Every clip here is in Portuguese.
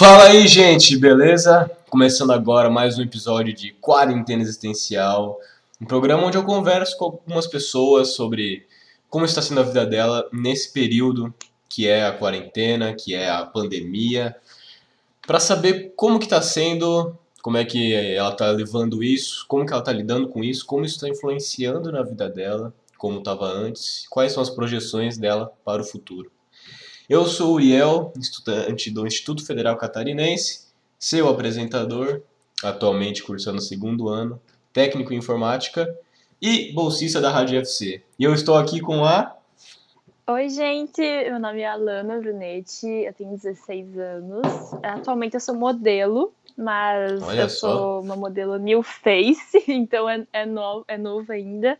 Fala aí, gente, beleza? Começando agora mais um episódio de Quarentena Existencial, um programa onde eu converso com algumas pessoas sobre como está sendo a vida dela nesse período que é a quarentena, que é a pandemia, para saber como que está sendo, como é que ela está levando isso, como que ela está lidando com isso, como isso está influenciando na vida dela, como estava antes, quais são as projeções dela para o futuro. Eu sou o Uriel, estudante do Instituto Federal Catarinense, seu apresentador, atualmente cursando o segundo ano, técnico em informática e bolsista da Rádio FC. E eu estou aqui com a. Oi, gente, meu nome é Alana Brunetti, eu tenho 16 anos. Atualmente eu sou modelo, mas Olha eu só. sou uma modelo new face, então é, é, novo, é novo ainda.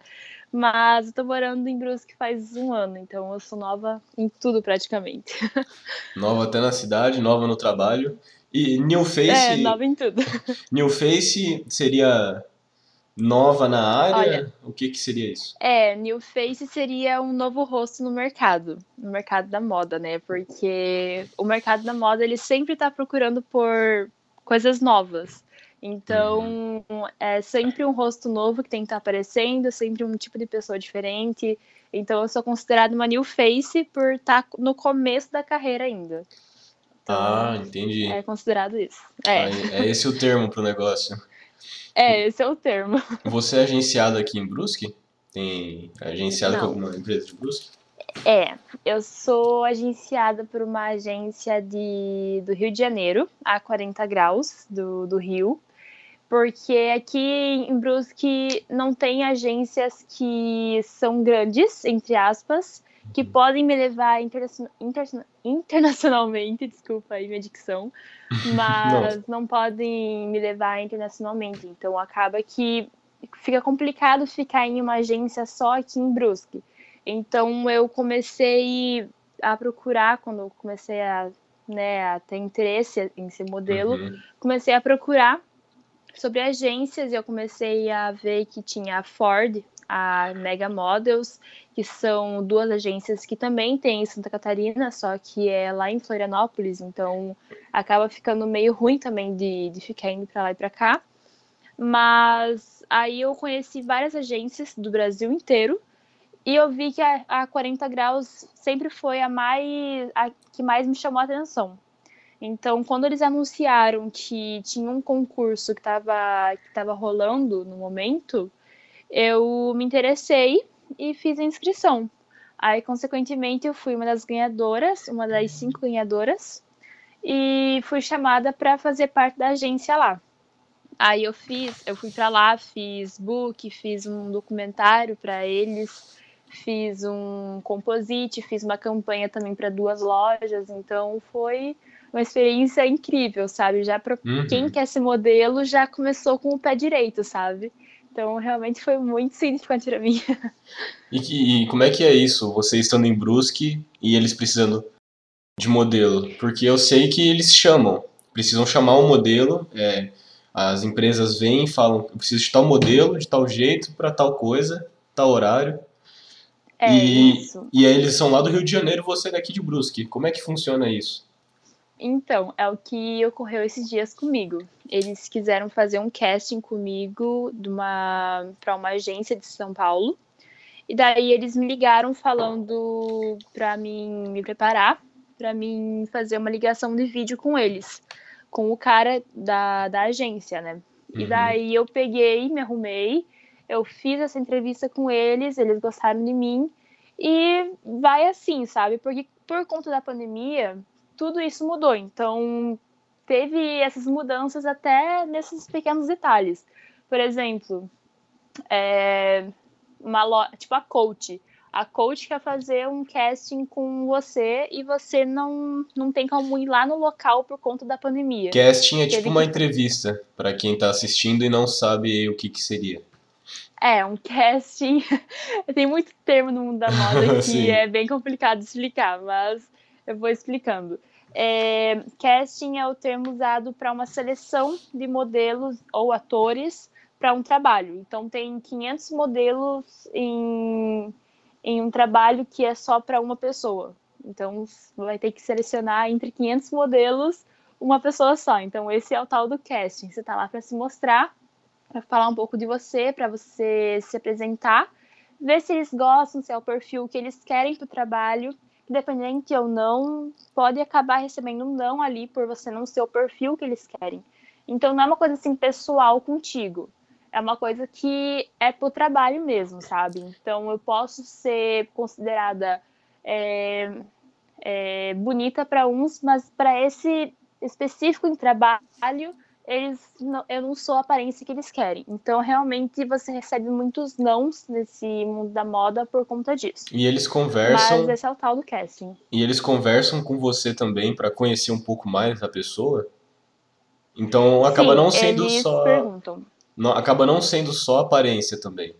Mas eu tô morando em Brusque faz um ano, então eu sou nova em tudo praticamente. Nova até na cidade, nova no trabalho. E New É, Face, nova em tudo. New Face seria nova na área? Olha. O que que seria isso? É, new face seria um novo rosto no mercado, no mercado da moda, né? Porque o mercado da moda ele sempre tá procurando por coisas novas. Então, é sempre um rosto novo que tem que estar aparecendo, sempre um tipo de pessoa diferente. Então, eu sou considerada uma new face por estar no começo da carreira ainda. Então, Ah, entendi. é considerado isso. É, Aí, é esse o termo pro negócio. é, esse é o termo. Você é agenciado aqui em Brusque? Tem é agenciado com alguma empresa de Brusque? É, eu sou agenciada por uma agência de, do Rio de Janeiro, a 40 graus do, do Rio, porque aqui em Brusque não tem agências que são grandes, entre aspas, que podem me levar interna- interna- internacionalmente, desculpa aí minha dicção, mas não podem me levar internacionalmente. Então acaba que fica complicado ficar em uma agência só aqui em Brusque. Então eu comecei a procurar quando eu comecei a, né, a ter interesse em ser modelo, Uhum. comecei a procurar sobre agências eu comecei a ver que tinha a Ford, a Mega Models, que são duas agências que também tem em Santa Catarina, só que é lá em Florianópolis, então acaba ficando meio ruim também de, de ficar indo para lá e para cá. Mas aí eu conheci várias agências do Brasil inteiro e eu vi que a, a 40 graus sempre foi a mais a que mais me chamou a atenção. Então, quando eles anunciaram que tinha um concurso que estava que tava rolando no momento, eu me interessei e fiz a inscrição. Aí, consequentemente, eu fui uma das ganhadoras, uma das cinco ganhadoras, e fui chamada para fazer parte da agência lá. Aí eu fiz, eu fui para lá, fiz book, fiz um documentário para eles, fiz um composite, fiz uma campanha também para duas lojas, então foi uma experiência incrível, sabe? Já para Uhum. quem quer ser modelo já começou com o pé direito, sabe? Então realmente foi muito significante para mim. E, que- e como é que é isso? Você estando em Brusque e eles precisando de modelo? Porque eu sei que eles chamam, precisam chamar um modelo. é, as empresas vêm e falam: eu preciso de tal modelo, de tal jeito, para tal coisa, tal horário. É e, isso. e aí eles são lá do Rio de Janeiro, você daqui de Brusque. Como é que funciona isso? Então, é o que ocorreu esses dias comigo. Eles quiseram fazer um casting comigo uma para uma agência de São Paulo. E daí eles me ligaram falando para mim me preparar, para mim fazer uma ligação de vídeo com eles, com o cara da, da agência, né? E Uhum. daí eu peguei, me arrumei, eu fiz essa entrevista com eles, eles gostaram de mim e vai assim, sabe? Porque por conta da pandemia, tudo isso mudou. Então, teve essas mudanças até nesses pequenos detalhes. Por exemplo, é, uma lo... tipo a coach. A coach quer fazer um casting com você e você não, não tem como ir lá no local por conta da pandemia. Casting é tipo uma entrevista, para quem tá assistindo e não sabe o que que seria. É, um casting. Tem muito termo no mundo da moda que é bem complicado de explicar, mas eu vou explicando. É, casting é o termo usado para uma seleção de modelos ou atores para um trabalho. Então, tem 500 modelos em, em um trabalho que é só para uma pessoa. Então, vai ter que selecionar entre 500 modelos uma pessoa só. Então, esse é o tal do casting. Você tá lá para se mostrar, para falar um pouco de você, para você se apresentar, ver se eles gostam, se é o perfil que eles querem pro trabalho. Independente ou não, pode acabar recebendo um não ali por você não ser o perfil que eles querem. Então, não é uma coisa assim pessoal contigo. É uma coisa que é pro trabalho mesmo, sabe? Então, eu posso ser considerada é, é, bonita para uns, mas para esse específico em trabalho, eles não, eu não sou a aparência que eles querem. Então, realmente, você recebe muitos nãos nesse mundo da moda por conta disso. E eles conversam. Mas esse é o tal do casting. E eles conversam com você também para conhecer um pouco mais a pessoa? Então acaba Sim, não sendo eles só. perguntam. Não, acaba não sendo só aparência também.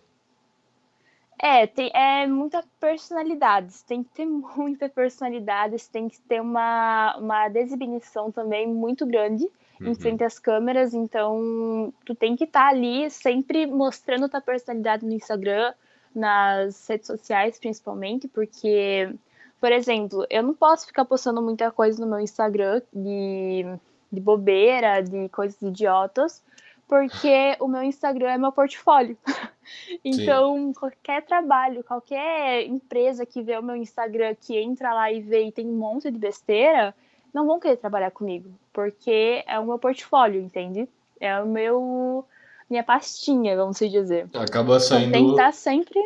É, tem, é muita personalidade. Você tem que ter muita personalidade, você tem que ter uma, uma desexibição também muito grande em Uhum. frente às câmeras. Então, tu tem que estar ali sempre mostrando tua personalidade no Instagram, nas redes sociais principalmente, porque, por exemplo, eu não posso ficar postando muita coisa no meu Instagram de, de bobeira, de coisas idiotas, porque o meu Instagram é meu portfólio. Então, qualquer trabalho, qualquer empresa que vê o meu Instagram, que entra lá e vê e tem um monte de besteira, não vão querer trabalhar comigo, porque é o meu portfólio, entende? É o meu minha pastinha, vamos se dizer. Acaba Então, tem que saindo. estar sempre,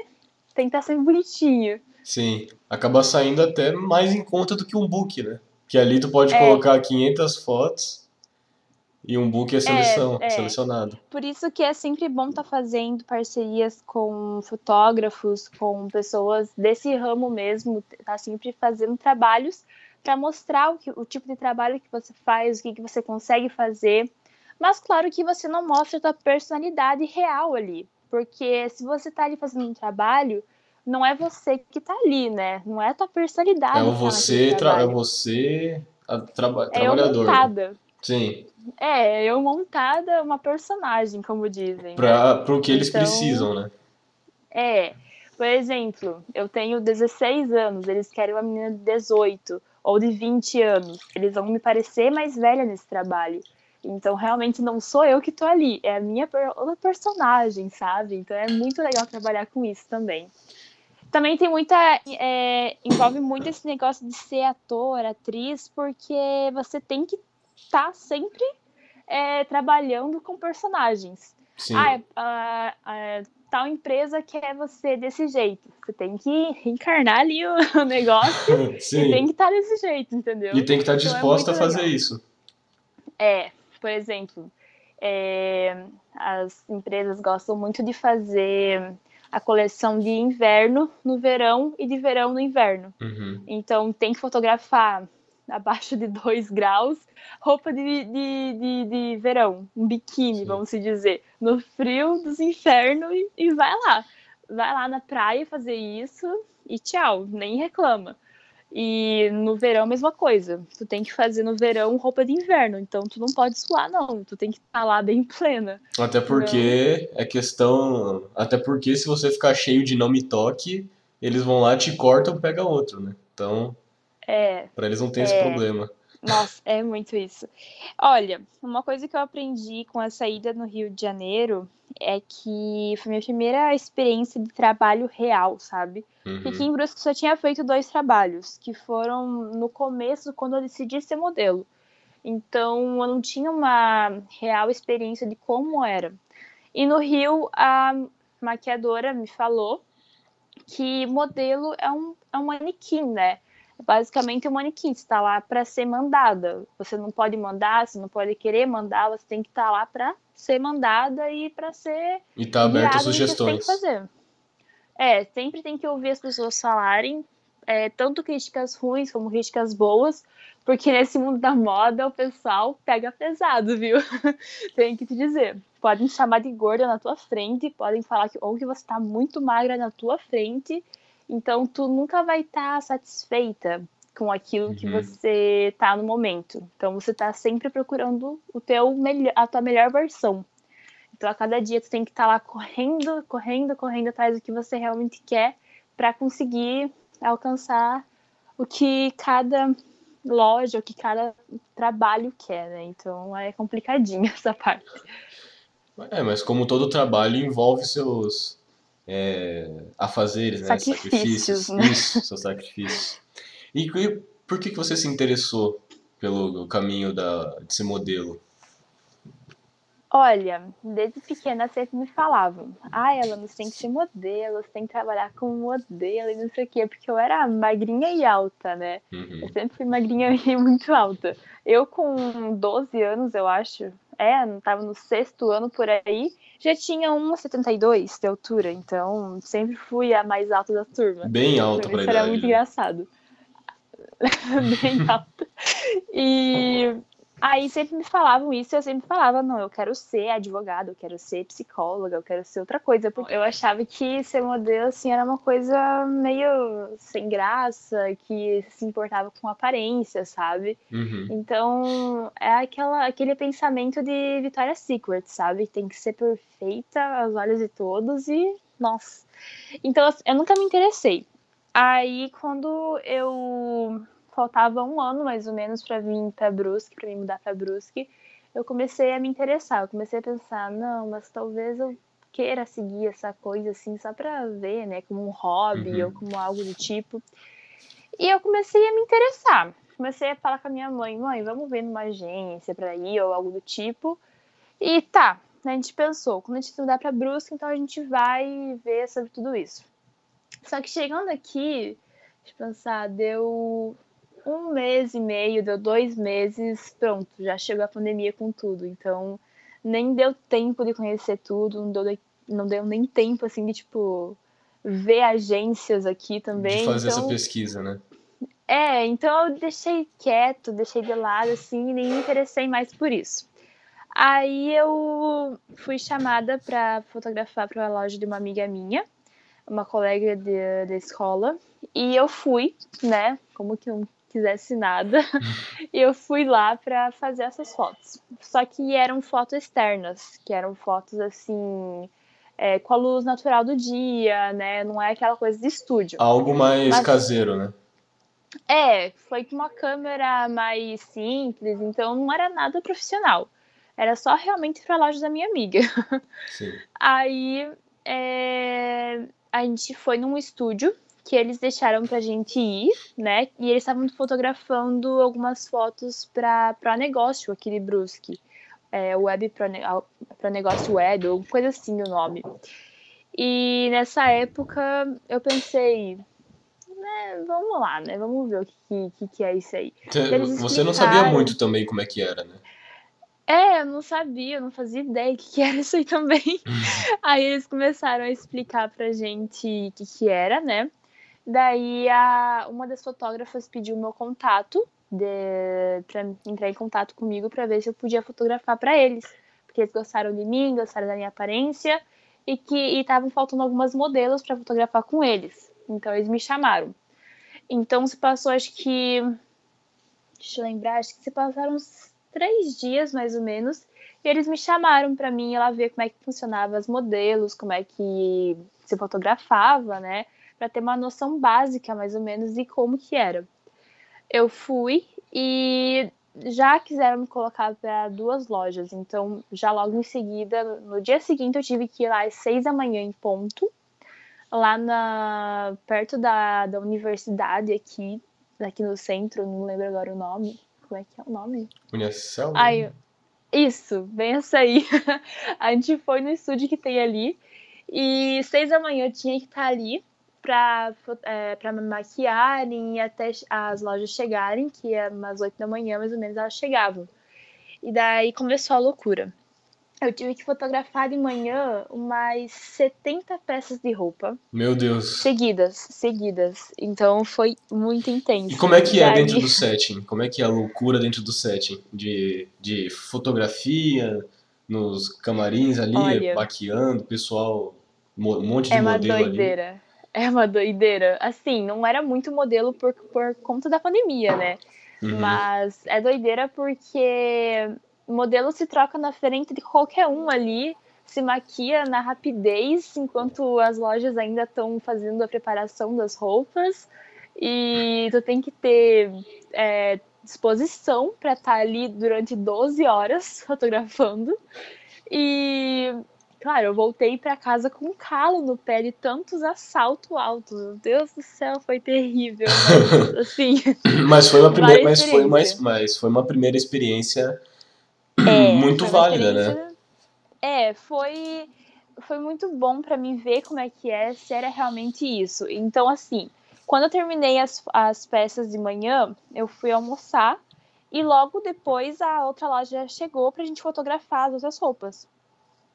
tem que estar sempre bonitinho. Sim, acaba saindo até mais em conta do que um book, né? Que ali tu pode É. colocar 500 fotos e um book é seleção, é. selecionado. Por isso que é sempre bom estar fazendo parcerias com fotógrafos, com pessoas desse ramo mesmo, tá sempre fazendo trabalhos para mostrar o, que, o tipo de trabalho que você faz, o que, que você consegue fazer. Mas claro que você não mostra a tua personalidade real ali, porque se você tá ali fazendo um trabalho, não é você que tá ali, né? Não é a tua personalidade É o tá você, tra- é você a- traba- É eu trabalhador. né? montada. Sim, É, eu montada uma personagem, como dizem. para pro que eles Então- precisam, né? É, por exemplo, eu tenho 16 anos, eles querem uma menina de 18 ou de 20 anos. Eles vão me parecer mais velha nesse trabalho. Então, realmente, não sou eu que tô ali, é a minha outra personagem, sabe? Então, é muito legal trabalhar com isso também. Também tem muita. é, envolve muito esse negócio de ser ator, atriz, porque você tem que estar sempre é, trabalhando com personagens. Sim. Ah, a, a- tal empresa quer você desse jeito. Você tem que encarnar ali o, negócio e Sim. tem que estar desse jeito, entendeu? E tem que estar Então é disposta a fazer legal. isso. É, por exemplo, é, as empresas gostam muito de fazer a coleção de inverno no verão e de verão no inverno. Uhum. Então tem que fotografar abaixo de 2 graus, roupa de, de, de, de verão, um biquíni, Sim. vamos se dizer, no frio dos infernos e, e vai lá. Vai lá na praia fazer isso e tchau, nem reclama. E no verão, mesma coisa. Tu tem que fazer no verão roupa de inverno, então tu não pode suar, não. Tu tem que estar lá bem plena. Até porque é questão. Até porque se você ficar cheio de não me toque, eles vão lá, te cortam, pega outro, né? Então, É, pra eles não tem esse É. problema. Nossa, é muito isso. Olha, uma coisa que eu aprendi com a saída no Rio de Janeiro é que foi minha primeira experiência de trabalho real, sabe? Porque aqui Uhum. em Brusque eu só tinha feito dois trabalhos, que foram no começo, quando eu decidi ser modelo. Então, eu não tinha uma real experiência de como era. E no Rio, a maquiadora me falou que modelo é um, é um manequim, né? Basicamente um manequim, está lá para ser mandada. Você não pode mandar, você não pode querer mandar, você tem que estar lá para ser mandada e para ser E tá aberto a que você tem que sugestões. fazer. É, sempre tem que ouvir as pessoas falarem, é, tanto críticas ruins como críticas boas, porque nesse mundo da moda o pessoal pega pesado, viu? tem que te dizer. Podem te chamar de gorda na tua frente, podem falar que ou que você tá muito magra na tua frente, então tu nunca vai estar satisfeita com aquilo que Uhum. você tá no momento. Então você tá sempre procurando o teu melhor, a tua melhor versão. Então, a cada dia tu tem que estar lá correndo, correndo, correndo atrás do que você realmente quer para conseguir alcançar o que cada loja, o que cada trabalho quer, né? Então é complicadinho essa parte. É, mas como todo trabalho envolve seus é, afazeres, né? Sacrifícios, Sacrifícios. né? Isso, sacrifícios. E, e por que, que você se interessou pelo caminho da, de ser modelo? Olha, desde pequena sempre me falavam, ah, ela você tem que ser modelo, você tem que trabalhar como modelo e não sei o quê, porque eu era magrinha e alta, né? Uhum. Eu sempre fui magrinha e muito alta. Eu com 12 anos, eu acho, é, não tava no sexto ano por aí, já tinha 1,72 de altura, então sempre fui a mais alta da turma. Bem alta Isso pra era idade. muito né? engraçado. Bem alta. E aí sempre me falavam isso e eu sempre falava, não, eu quero ser advogada, eu quero ser psicóloga, eu quero ser outra coisa. Porque eu achava que ser modelo, assim, era uma coisa meio sem graça, que se importava com aparência, sabe? Uhum. Então, é aquela, aquele pensamento de Victoria's Secret, sabe? Tem que ser perfeita aos olhos de todos e, nossa. Então, eu nunca me interessei. Aí, quando eu faltava um ano, mais ou menos, para vir para Brusque, para me mudar para Brusque, eu comecei a me interessar. Eu comecei a pensar, não, mas talvez eu queira seguir essa coisa assim só para ver, né, como um hobby Uhum. ou como algo do tipo. E eu comecei a me interessar. Comecei a falar com a minha mãe, mãe, vamos ver numa agência para ir ou algo do tipo. E tá, a gente pensou, quando a gente se mudar para Brusque, então a gente vai ver sobre tudo isso. Só que chegando aqui, deixa eu pensar, deu um mês e meio, deu dois meses, pronto, já chegou a pandemia com tudo. Então, nem deu tempo de conhecer tudo, não deu, não deu nem tempo, assim, de, tipo, ver agências aqui também. De fazer então, essa pesquisa, né? é, então eu deixei quieto, deixei de lado, assim, e nem me interessei mais por isso. Aí eu fui chamada para fotografar para a loja de uma amiga minha, uma colega de, da escola, e eu fui, né, como que não quisesse nada, e eu fui lá para fazer essas fotos. Só que eram fotos externas, que eram fotos assim, é, com a luz natural do dia, né, não é aquela coisa de estúdio. Algo mais Mas- caseiro, né? É, foi com uma câmera mais simples, então não era nada profissional. Era só realmente para a loja da minha amiga. Sim. Aí é, a gente foi num estúdio que eles deixaram pra gente ir, né? E eles estavam fotografando algumas fotos para para negócio aqui de Brusque. É, web para negócio web, ou coisa assim o nome. E nessa época eu pensei, né, vamos lá, né? Vamos ver o que, que, que é isso aí. Eles Você não sabia muito também como é que era, né? É, eu não sabia, eu não fazia ideia o que, que era isso aí também. aí eles começaram a explicar pra gente o que, que era, né? Daí a, uma das fotógrafas pediu meu contato pra entrar em contato comigo pra ver se eu podia fotografar pra eles. Porque eles gostaram de mim, gostaram da minha aparência e que estavam faltando algumas modelos pra fotografar com eles. Então eles me chamaram. Então se passou, acho que. Deixa eu lembrar, acho que se passaram uns três dias mais ou menos. E eles me chamaram pra mim ir lá ver como é que funcionava os modelos, como é que se fotografava, né? Pra ter uma noção básica mais ou menos de como que era. Eu fui e já quiseram me colocar para duas lojas, então já logo em seguida, no dia seguinte eu tive que ir lá às seis da manhã em ponto, lá na perto da, da universidade aqui, aqui no centro, não lembro agora o nome. Como é que é o nome? Unicel? Ai, isso, bem essa aí. a gente foi no estúdio que tem ali e seis da manhã eu tinha que estar ali pra, é, pra me maquiarem e até as lojas chegarem, que é umas oito da manhã mais ou menos elas chegavam. E daí começou a loucura. Eu tive que fotografar de manhã umas 70 peças de roupa, Meu Deus. seguidas, seguidas. Então foi muito intenso. E como é que é dentro do setting? Como é que é a loucura dentro do setting? De, de fotografia, nos camarins ali, Olha. maquiando, pessoal, um monte de É uma modelo ali. doideira. É uma doideira. Assim, não era muito modelo por, por conta da pandemia, né? Uhum. Mas é doideira porque modelo se troca na frente de qualquer um ali, se maquia na rapidez, enquanto as lojas ainda estão fazendo a preparação das roupas. E tu tem que ter é, disposição para estar tá ali durante 12 horas fotografando. E, claro, eu voltei para casa com um calo no pé de tantos assaltos altos. Meu Deus do céu, foi terrível. Mas, assim, mas foi uma primeira, mas foi mas foi uma primeira experiência é, muito válida, né? É, foi foi muito bom para mim ver como é que é, se era realmente isso. Então, assim, quando eu terminei as, as peças de manhã, eu fui almoçar e logo depois a outra loja chegou pra gente fotografar as outras roupas.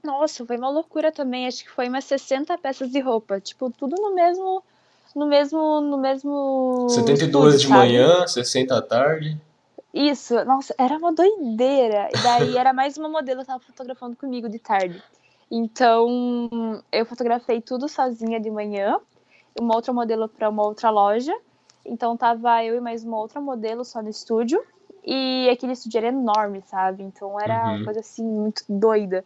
Nossa, foi uma loucura também. Acho que foi umas 60 peças de roupa. Tipo, tudo no mesmo. No mesmo. No mesmo. 72 estúdio, de sabe? manhã, 60 à tarde. Isso, nossa, era uma doideira. E daí era mais uma modelo que tava fotografando comigo de tarde. Então, eu fotografei tudo sozinha de manhã, uma outra modelo para uma outra loja. Então, tava eu e mais uma outra modelo só no estúdio. E aquele estúdio era enorme, sabe? Então, era uhum. uma coisa assim, muito doida.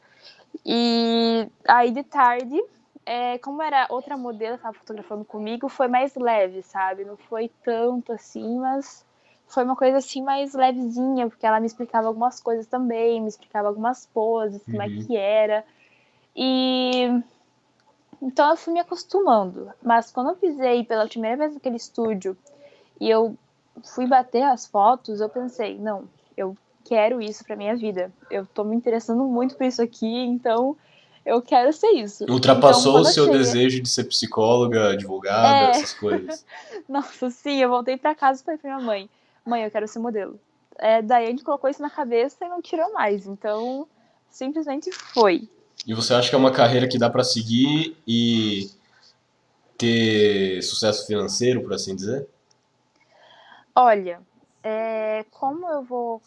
E aí, de tarde, é, como era outra modelo que estava fotografando comigo, foi mais leve, sabe? Não foi tanto assim, mas foi uma coisa assim mais levezinha, porque ela me explicava algumas coisas também, me explicava algumas poses, uhum. como é uhum. que era. E então eu fui me acostumando. Mas quando eu pisei pela primeira vez naquele estúdio e eu fui bater as fotos, eu pensei, não, eu quero isso para minha vida. Eu tô me interessando muito por isso aqui, então eu quero ser isso. Ultrapassou então, o seu cheguei... desejo de ser psicóloga, advogada, é... essas coisas. Nossa, sim, eu voltei para casa e falei pra minha mãe, mãe, eu quero ser modelo. É, daí a gente colocou isso na cabeça e não tirou mais. Então, simplesmente foi. E você acha que é uma carreira que dá para seguir e ter sucesso financeiro, por assim dizer? Olha, é, como eu vou.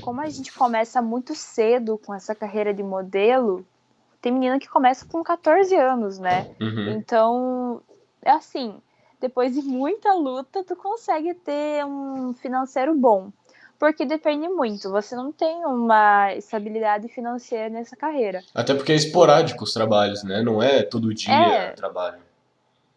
Como a gente começa muito cedo com essa carreira de modelo, tem menina que começa com 14 anos, né? Uhum. Então, é assim, depois de muita luta, tu consegue ter um financeiro bom porque depende muito. Você não tem uma estabilidade financeira nessa carreira. Até porque é esporádico os trabalhos, né? Não é todo dia é, trabalho.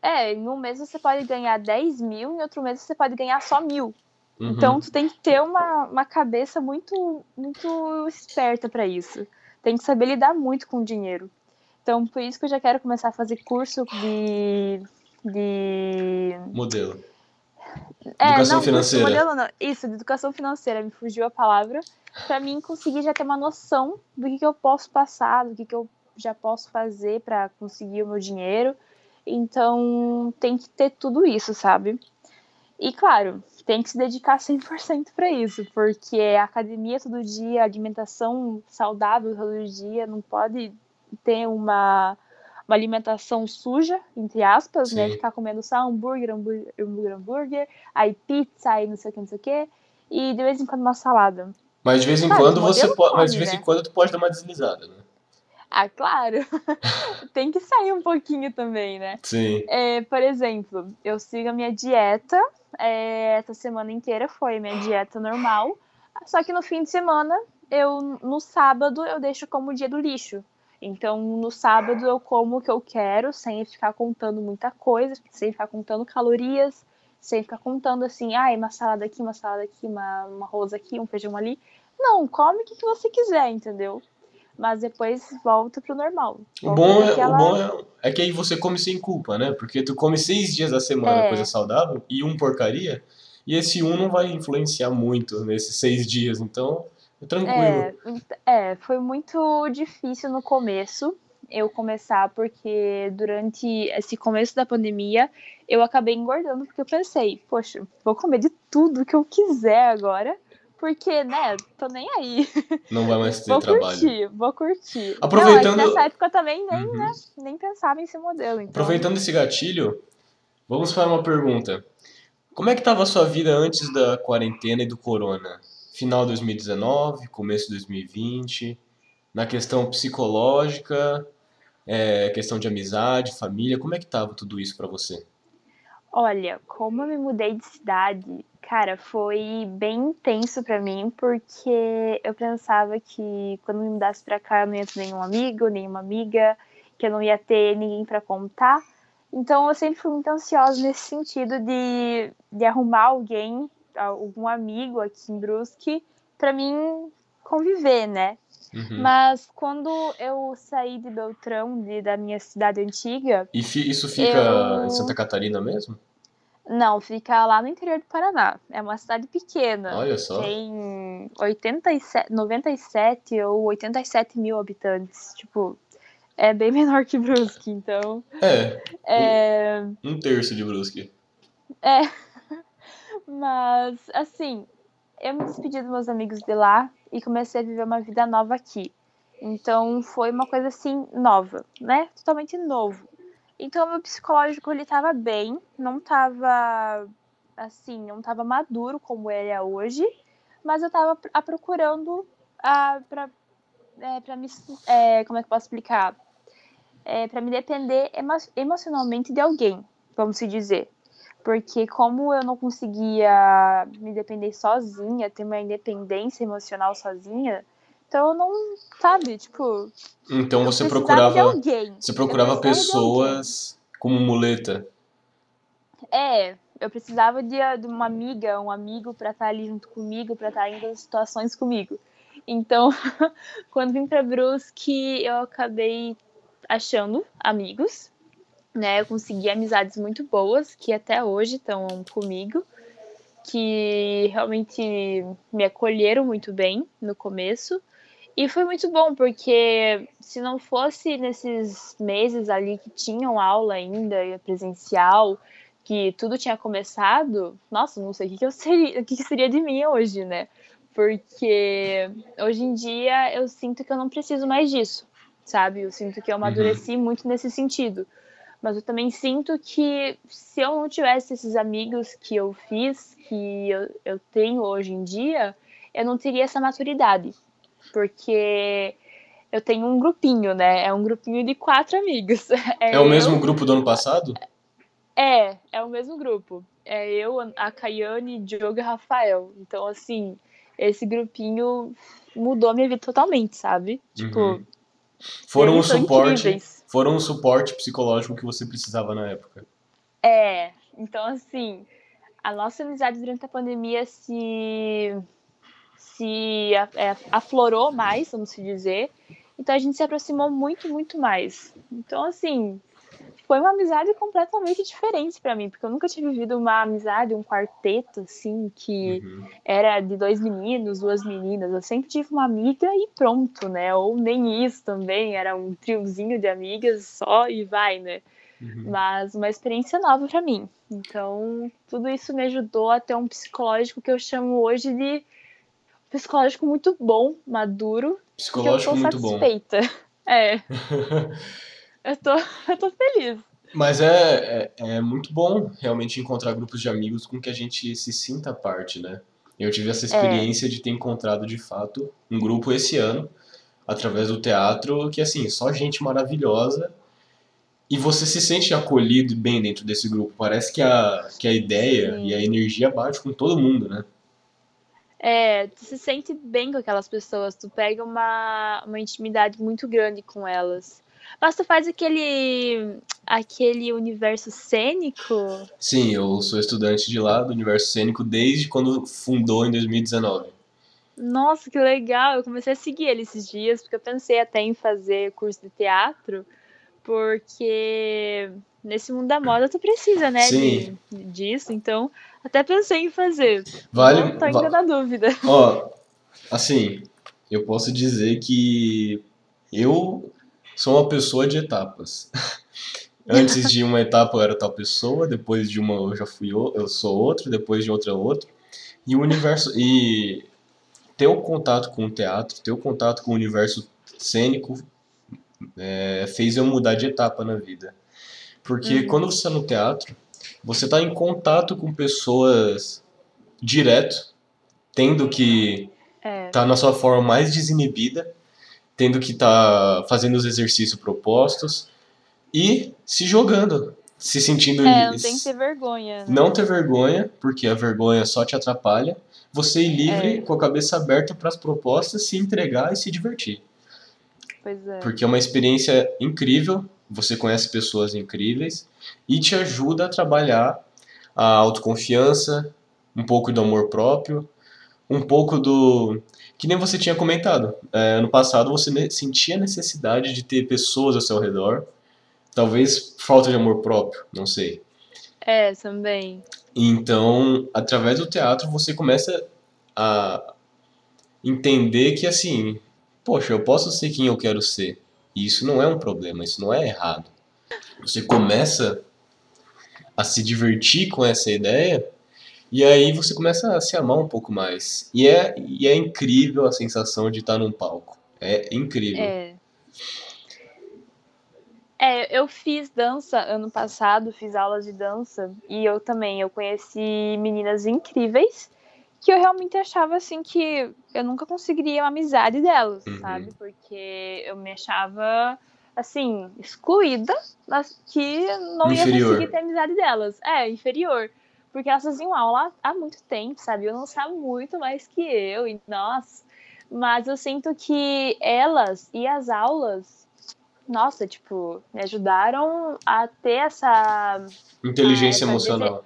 É, em um mês você pode ganhar 10 mil, em outro mês você pode ganhar só mil. Uhum. Então tu tem que ter uma, uma cabeça muito, muito esperta para isso. Tem que saber lidar muito com o dinheiro. Então, por isso que eu já quero começar a fazer curso de. de. Modelo é, educação não, financeira. Modelo não. Isso, de educação financeira, me fugiu a palavra. Para mim conseguir já ter uma noção do que, que eu posso passar, do que, que eu já posso fazer para conseguir o meu dinheiro. Então, tem que ter tudo isso, sabe? E claro, tem que se dedicar 100% para isso, porque academia todo dia, alimentação saudável todo dia, não pode ter uma uma alimentação suja, entre aspas, né? Sim. né? Ficar comendo só hambúrguer, hambúrguer, hambúrguer, hambúrguer, aí pizza, aí não sei o que, não sei o que, e de vez em quando uma salada. Mas de vez em quando você pode, come, mas de vez né? em quando tu pode dar uma deslizada, né? Ah, claro. Tem que sair um pouquinho também, né? Sim. É, por exemplo, eu sigo a minha dieta. É, essa semana inteira foi minha dieta normal. Só que no fim de semana, eu no sábado eu deixo como dia do lixo. Então, no sábado eu como o que eu quero, sem ficar contando muita coisa, sem ficar contando calorias, sem ficar contando assim, ah, uma salada aqui, uma salada aqui, uma, uma arroz aqui, um feijão ali. Não, come o que você quiser, entendeu? Mas depois volta pro normal. O bom, é, o bom é, é, que aí você come sem culpa, né? Porque tu come seis dias da semana é. coisa saudável e um porcaria, e esse um não vai influenciar muito nesses seis dias, então Tranquilo. É, é, foi muito difícil no começo eu começar, porque durante esse começo da pandemia eu acabei engordando, porque eu pensei, poxa, vou comer de tudo que eu quiser agora, porque, né, tô nem aí. Não vai mais ter vou trabalho. Vou curtir, vou curtir. Aproveitando... Não, nessa época eu também nem, uhum. né, nem pensava em ser modelo. Então... Aproveitando esse gatilho, vamos para uma pergunta. Como é que estava a sua vida antes da quarentena e do corona? final de 2019, começo de 2020, na questão psicológica, é, questão de amizade, família, como é que tava tudo isso para você? Olha, como eu me mudei de cidade, cara, foi bem intenso para mim, porque eu pensava que quando me mudasse para cá eu não ia ter nenhum amigo, nenhuma amiga, que eu não ia ter ninguém para contar. Então eu sempre fui muito ansiosa nesse sentido de, de arrumar alguém algum amigo aqui em Brusque para mim conviver, né? Uhum. Mas quando eu saí de Beltrão, de, da minha cidade antiga. E fi- isso fica Eu- em Santa Catarina mesmo? Não, fica lá no interior do Paraná. É uma cidade pequena. Olha só. Tem 87, 97 ou 87 mil habitantes. Tipo, é bem menor que Brusque. Então, É, é. um terço de Brusque. É. Mas, assim, eu me despedi dos meus amigos de lá e comecei a viver uma vida nova aqui. Então, foi uma coisa assim, nova, né? Totalmente novo. Então, meu psicológico, ele tava bem, não tava, assim, não tava maduro como ele é hoje, mas eu tava a procurando a, pra, é, pra me, é, como é que eu posso explicar? É, pra me depender emo emocionalmente de alguém, vamos se dizer. Porque como eu não conseguia me depender sozinha, ter uma independência emocional sozinha, então eu não, sabe, tipo, Então você procurava, alguém. você procurava pessoas como muleta. É, eu precisava de, de uma amiga, um amigo pra estar ali junto comigo, pra estar em todas as situações comigo. Então, quando vim pra Brusque, eu acabei achando amigos, né? Eu consegui amizades muito boas que até hoje estão comigo, que realmente me acolheram muito bem no começo. E foi muito bom, porque se não fosse nesses meses ali que tinham aula ainda, e presencial, que tudo tinha começado, nossa, não sei o que, que eu seria, o que, que seria de mim hoje, né? Porque hoje em dia eu sinto que eu não preciso mais disso, sabe? Eu sinto que eu amadureci muito nesse sentido. Mas eu também sinto que se eu não tivesse esses amigos que eu fiz, que eu, eu tenho hoje em dia, eu não teria essa maturidade. Porque eu tenho um grupinho, né? É um grupinho de quatro amigos. É o eu- mesmo grupo do ano passado? é, é o mesmo grupo. É eu, a Caiane, Diogo e Rafael. Então, assim, esse grupinho mudou a minha vida totalmente, sabe? Tipo, Uhum. Foram o suporte, incríveis. Foram o suporte psicológico que você precisava na época. É, então, assim, a nossa amizade durante a pandemia se, se é, aflorou mais, vamos dizer. Então, a gente se aproximou muito, muito mais. Então, assim, foi uma amizade completamente diferente pra mim, porque eu nunca tinha vivido uma amizade, um quarteto, assim, que Uhum. era de dois meninos, duas meninas. Eu sempre tive uma amiga e pronto, né? Ou nem isso também, era um triozinho de amigas só e vai, né? Uhum. Mas uma experiência nova pra mim. Então, tudo isso me ajudou a ter um psicológico que eu chamo hoje de psicológico muito bom, maduro, que eu Psicológico tô muito bom. satisfeita. É, eu tô, eu tô feliz. Mas é, é, é muito bom realmente encontrar grupos de amigos com que a gente se sinta parte, né? Eu tive É. essa experiência de ter encontrado de fato um grupo esse ano, através do teatro, que assim, só gente maravilhosa. E você se sente acolhido e bem dentro desse grupo. Parece que a, que a ideia Sim. e a energia bate com todo mundo, né? É, tu se sente bem com aquelas pessoas, tu pega uma, uma intimidade muito grande com elas. Mas tu faz aquele, aquele universo cênico. Sim, eu sou estudante de lá, do universo cênico, desde quando fundou em 2019. Nossa, que legal! Eu comecei a seguir ele esses dias, porque eu pensei até em fazer curso de teatro, porque nesse mundo da moda tu precisa, né, Sim. de- disso, então até pensei em fazer. Vale, Não tô ainda va- na dúvida. Ó, assim, eu posso dizer que eu sou uma pessoa de etapas. Antes de uma etapa eu era tal pessoa, depois de uma eu já fui eu sou outro, depois de outra é outro. E o universo e ter o contato com o teatro, ter o contato com o universo cênico é, fez eu mudar de etapa na vida. Porque Uhum. quando você está no teatro, você está em contato com pessoas direto, tendo que É, tá na sua forma mais desinibida, tendo que estar fazendo os exercícios propostos e se jogando, se sentindo é, não tem que ter vergonha, né? não ter vergonha, porque a vergonha só te atrapalha. Você ir livre, É. com a cabeça aberta para as propostas, se entregar e se divertir. Pois é. Porque é uma experiência incrível, você conhece pessoas incríveis e te ajuda a trabalhar a autoconfiança, um pouco do amor próprio, um pouco do. Que nem você tinha comentado. É, ano passado você sentia necessidade de ter pessoas ao seu redor. Talvez falta de amor próprio, não sei. É, também. Então, através do teatro, você começa a entender que, assim, poxa, eu posso ser quem eu quero ser. E isso não é um problema, isso não é errado. Você começa a se divertir com essa ideia e aí você começa a se amar um pouco mais. E é, e é incrível a sensação de estar num palco. É incrível. É. É, eu fiz dança ano passado, fiz aulas de dança e eu também, eu conheci meninas incríveis que eu realmente achava assim que eu nunca conseguiria uma amizade delas, Uhum. sabe? Porque eu me achava assim, excluída, mas que não ia Inferior. conseguir ter amizade delas. É, inferior. Porque elas faziam aula há muito tempo, sabe? Eu não sabia muito mais que eu, e nossa. Mas eu sinto que elas e as aulas, nossa, tipo, me ajudaram a ter essa. Inteligência essa emocional.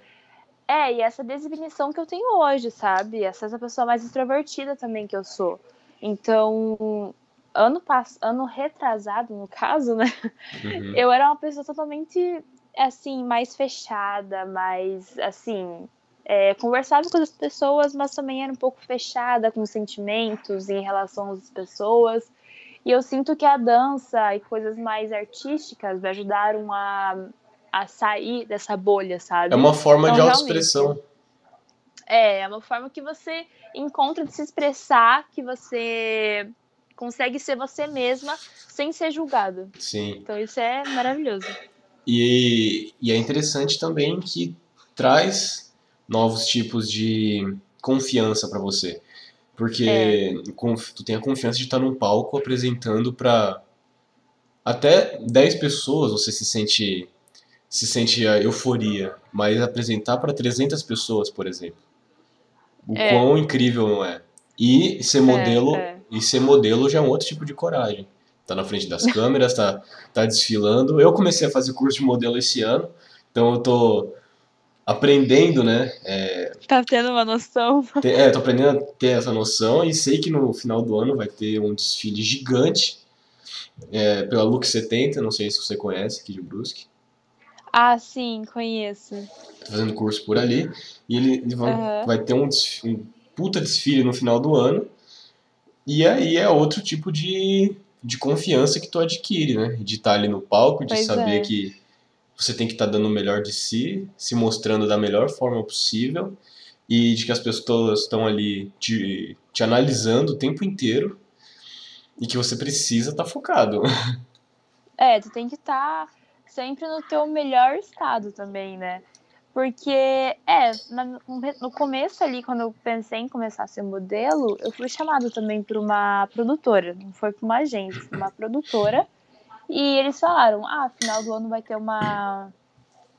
É, e essa desinibição que eu tenho hoje, sabe? Essa, essa pessoa mais extrovertida também que eu sou. Então, ano, pass... ano retrasado, no caso, né? Uhum. Eu era uma pessoa totalmente, assim, mais fechada, mais, assim, é, conversava com as pessoas, mas também era um pouco fechada com os sentimentos em relação às pessoas. E eu sinto que a dança e coisas mais artísticas me ajudaram a, a sair dessa bolha, sabe? É uma forma de Então, autoexpressão. É, é uma forma que você encontra de se expressar, que você consegue ser você mesma sem ser julgado. Sim. Então isso é maravilhoso. E, e é interessante também que traz novos tipos de confiança pra você. Porque conf- tu tem a confiança de estar num palco apresentando pra até 10 pessoas, você se sente se sente a euforia, mas apresentar pra 300 pessoas, por exemplo. O É. quão incrível não é. E ser modelo, é. e ser modelo já é um outro tipo de coragem. Tá na frente das câmeras, tá, tá desfilando. Eu comecei a fazer curso de modelo esse ano, então eu tô aprendendo, né? É, Tá tendo uma noção? é, tô aprendendo a ter essa noção e sei que no final do ano vai ter um desfile gigante é, pela Look 70, não sei se você conhece aqui de Brusque. Ah, sim, conheço. Tô fazendo curso por ali e ele, ele vai, Aham. vai ter um, um puta desfile no final do ano e aí é outro tipo de, de confiança que tu adquire, né? De estar ali no palco, de Pois saber é. que você tem que estar dando o melhor de si, se mostrando da melhor forma possível e de que as pessoas estão ali te, te analisando o tempo inteiro e que você precisa estar focado. É, tu tem que estar sempre no teu melhor estado também, né? Porque, é, no começo ali, quando eu pensei em começar a ser modelo, eu fui chamada também por uma produtora, não foi por uma agência, foi uma produtora. E eles falaram, ah, final do ano vai ter uma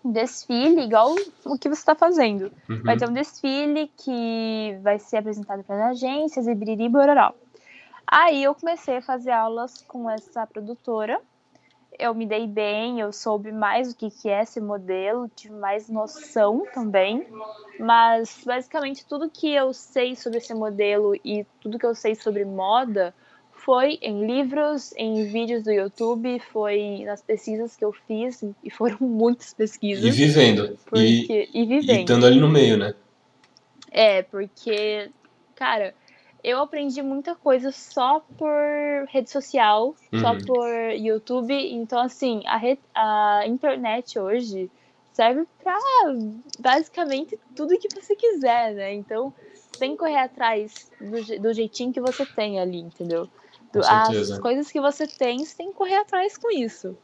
um desfile, igual o que você está fazendo. Vai Uhum. ter um desfile que vai ser apresentado para agências e biriri bororó. Aí eu comecei a fazer aulas com essa produtora. Eu me dei bem, eu soube mais o que, que é ser modelo, tive mais noção também. Mas basicamente tudo que eu sei sobre ser modelo e tudo que eu sei sobre moda foi em livros, em vídeos do YouTube, foi nas pesquisas que eu fiz, e foram muitas E pesquisas. vivendo. E, Porque, e e vivendo. estando ali no meio, né? É, porque, cara, eu aprendi muita coisa só por rede social, só Uhum. por YouTube. Então, assim, a, re- a internet hoje serve pra basicamente tudo que você quiser, né? Então, que correr atrás do, do jeitinho que você tem ali, entendeu? Do- as coisas que você tem, você tem que correr atrás com isso.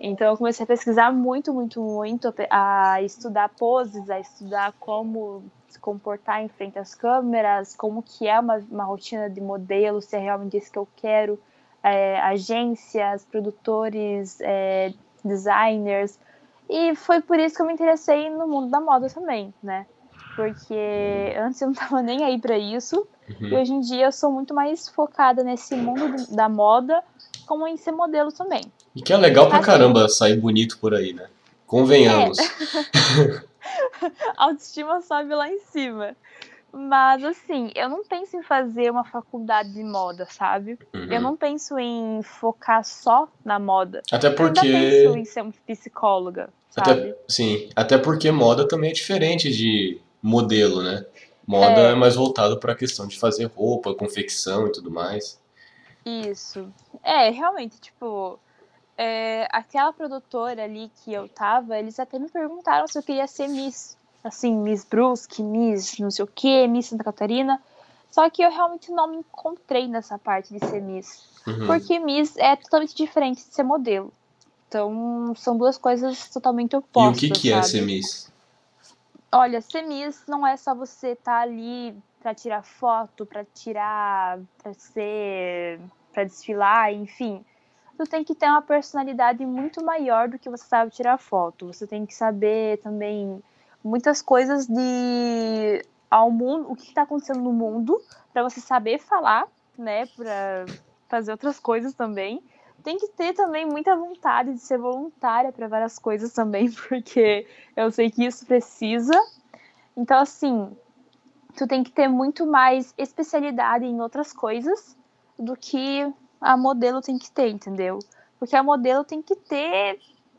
Então eu comecei a pesquisar muito, muito, muito, a estudar poses, a estudar como se comportar em frente às câmeras, como que é uma, uma rotina de modelo, se é realmente isso que eu quero, é, agências, produtores, é, designers. E foi por isso que eu me interessei no mundo da moda também, né? Porque antes eu não tava nem aí pra isso, e Uhum. hoje em dia eu sou muito mais focada nesse mundo do- da moda, como em ser modelo também. E que é legal pra Assim. caramba sair bonito por aí, né? Convenhamos. a autoestima sobe lá em cima. Mas, assim, eu não penso em fazer uma faculdade de moda, sabe? Uhum. Eu não penso em focar só na moda. Até porque. Eu penso em ser uma psicóloga, sabe? Até, sim, até porque moda também é diferente de modelo, né? Moda é, É. mais voltado para a questão de fazer roupa, confecção e tudo mais. Isso. É, realmente, tipo, é, aquela produtora ali que eu tava, eles até me perguntaram se eu queria ser Miss. Assim, Miss Brusque, Miss não sei o que, Miss Santa Catarina. Só que eu realmente não me encontrei nessa parte de ser Miss. Uhum. Porque Miss é totalmente diferente de ser modelo. Então, são duas coisas totalmente E opostas. o que, que é ser Miss? Olha, ser Miss não é só você estar ali pra tirar foto, pra tirar, pra ser, pra desfilar, enfim. Tu tem que ter uma personalidade muito maior do que você sabe tirar foto. Você tem que saber também muitas coisas de ao mundo, o que está acontecendo no mundo, pra você saber falar, né, Pra fazer outras coisas também. Tem que ter também muita vontade de ser voluntária para várias coisas também, porque eu sei que isso precisa. Então, assim, tu tem que ter muito mais especialidade em outras coisas do que a modelo tem que ter, entendeu? Porque a modelo tem que ter,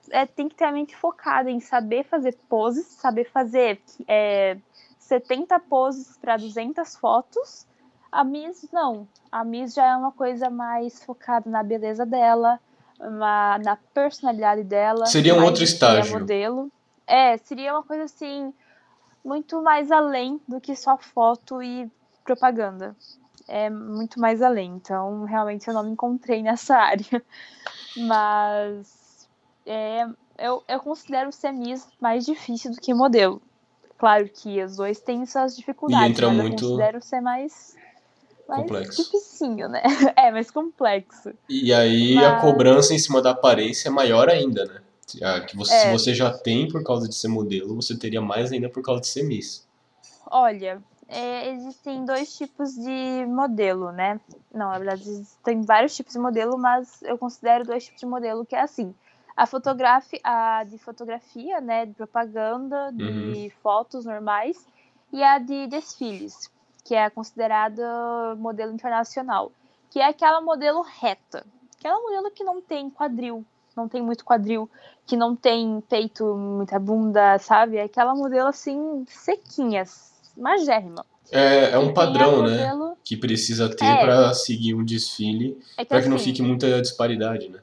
é, tem que ter a mente focada em saber fazer poses, saber fazer é, 70 poses para 200 fotos. A Miss não. A Miss já é uma coisa mais focada na beleza dela, na, na personalidade dela. Seria um outro estágio. modelo. É, seria uma coisa assim muito mais além do que só foto e propaganda. É muito mais além. Então, realmente eu não me encontrei nessa área. Mas é, eu, eu considero ser Miss mais difícil do que modelo. Claro que os dois têm suas dificuldades, entra mas muito- eu considero ser mais, mais Complexo. dificinho, né? É, mais complexo. E aí a Mas- cobrança em cima da aparência é maior ainda, né? Que você, Se É. você já tem por causa de ser modelo, você teria mais ainda por causa de ser Miss. Olha, é, existem dois tipos de modelo, né? Não, na verdade, existem vários tipos de modelo, mas eu considero dois tipos de modelo que é assim. A, fotografi a de fotografia, né? De propaganda, de Uhum. fotos normais, e a de desfiles, que é considerada modelo internacional, que é aquela modelo reta. Aquela modelo que não tem quadril, não tem muito quadril, que não tem peito, muita bunda, sabe? É aquela modelo assim, sequinha, magérrima. É, é um padrão, né? modelo- Que precisa ter É. pra seguir um desfile, É que, pra que não assim, fique muita disparidade, né?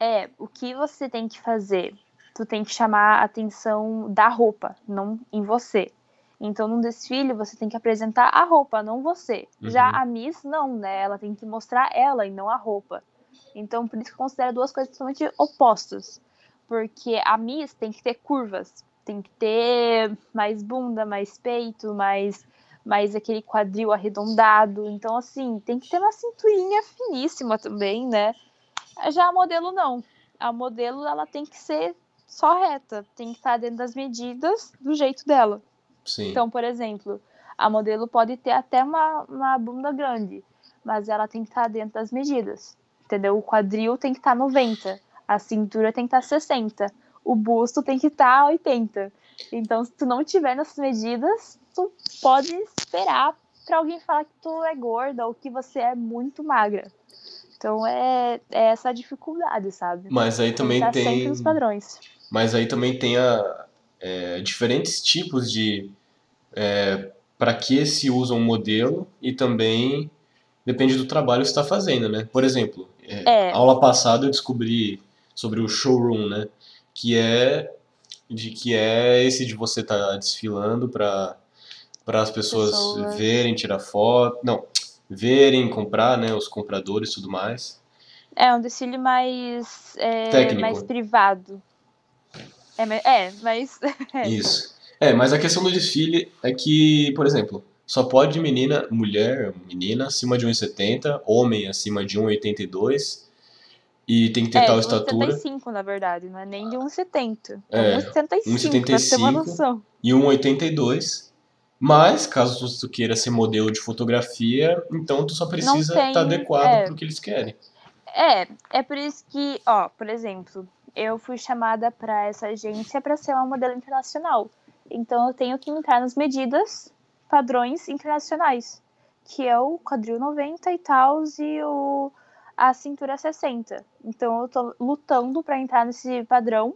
É, o que você tem que fazer? Tu tem que chamar a atenção da roupa, não em você. Então, num desfile, você tem que apresentar a roupa, não você. Já Uhum. a Miss, não, né? Ela tem que mostrar ela e não a roupa. Então, por isso que eu considero duas coisas totalmente opostas. Porque a Miss tem que ter curvas. Tem que ter mais bunda, mais peito, mais, mais aquele quadril arredondado. Então, assim, tem que ter uma cinturinha finíssima também, né? Já a modelo não. A modelo ela tem que ser só reta, tem que estar dentro das medidas do jeito dela. Sim. Então, por exemplo, a modelo pode ter até uma, uma bunda grande, mas ela tem que estar dentro das medidas. Entendeu? O quadril tem que estar 90, a cintura tem que estar 60, o busto tem que estar 80. Então, se tu não tiver nessas medidas, tu pode esperar para alguém falar que tu é gorda ou que você é muito magra. Então é, é essa dificuldade, sabe? Mas aí também Tá tem. sempre nos padrões. Mas aí também tem a, é, diferentes tipos de é, para que se usa um modelo e também depende do trabalho que você está fazendo, né? Por exemplo, é, É. aula passada eu descobri sobre o showroom, né? Que é de que é esse de você estar desfilando para para as pessoas Pessoas. verem, tirar foto, não, verem, comprar, né? Os compradores e tudo mais. É um desfile mais, é, Técnico. mais privado. É, é mas é. Isso. É, mas a questão do desfile é que, por exemplo, só pode menina, mulher, menina acima de 1,70, homem acima de 1,82 e tem que ter é, tal de estatura 1,75 na verdade, não é nem de 1,70. É, É, 1,75 pra ter uma 1,75. noção. e 1,82. Mas, caso tu queira ser modelo de fotografia, então tu só precisa estar adequado é. pro que eles querem. É, é por isso que, ó, por exemplo, eu fui chamada para essa agência para ser uma modelo internacional. Então eu tenho que entrar nas medidas padrões internacionais, que é o quadril 90 e tal, e o, a cintura 60. Então eu tô lutando para entrar nesse padrão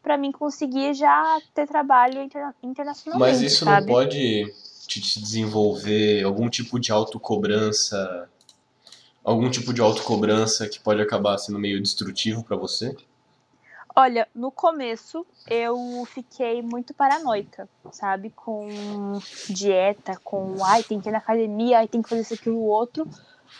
para mim conseguir já ter trabalho interna internacionalmente. Mas isso sabe? não pode te desenvolver algum tipo de autocobrança, algum tipo de autocobrança que pode acabar sendo meio destrutivo para você? Olha, no começo eu fiquei muito paranoica, sabe? Com dieta, com ai, tem que ir na academia, ai, tem que fazer isso, aquilo, outro.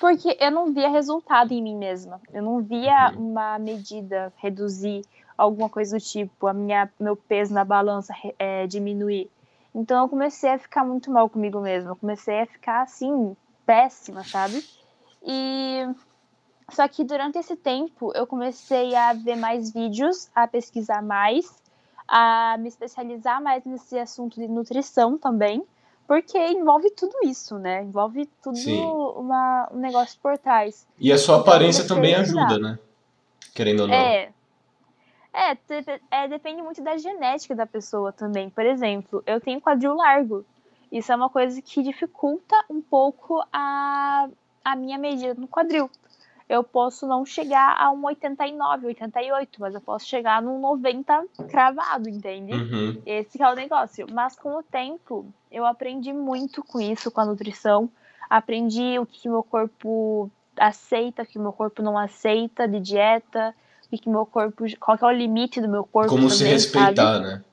Porque eu não via resultado em mim mesma. Eu não via uma medida reduzir alguma coisa do tipo, a minha, meu peso na balança é, diminuir. Então eu comecei a ficar muito mal comigo mesma. Eu comecei a ficar assim, péssima, sabe? E só que durante esse tempo eu comecei a ver mais vídeos, a pesquisar mais, a me especializar mais nesse assunto de nutrição também, porque envolve tudo isso, né? Envolve tudo uma, um negócio por trás. E a sua então, aparência também ajuda, né? Querendo ou não. É. É, é, depende muito da genética da pessoa também. Por exemplo, eu tenho quadril largo. Isso é uma coisa que dificulta um pouco a, a minha medida no quadril eu posso não chegar a um 89, 88, mas eu posso chegar num 90 cravado, entende? Uhum. Esse é o negócio. Mas com o tempo, eu aprendi muito com isso, com a nutrição. Aprendi o que meu corpo aceita, o que meu corpo não aceita de dieta, o que meu corpo, qual é o limite do meu corpo. Como também, se respeitar, sabe? né?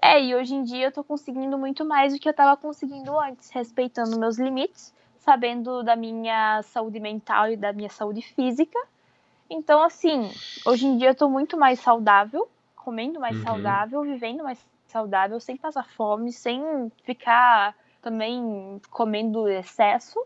É, e hoje em dia eu tô conseguindo muito mais do que eu tava conseguindo antes, respeitando meus limites sabendo da minha saúde mental e da minha saúde física. Então, assim, hoje em dia eu tô muito mais saudável, comendo mais uhum. saudável, vivendo mais saudável, sem passar fome, sem ficar também comendo excesso.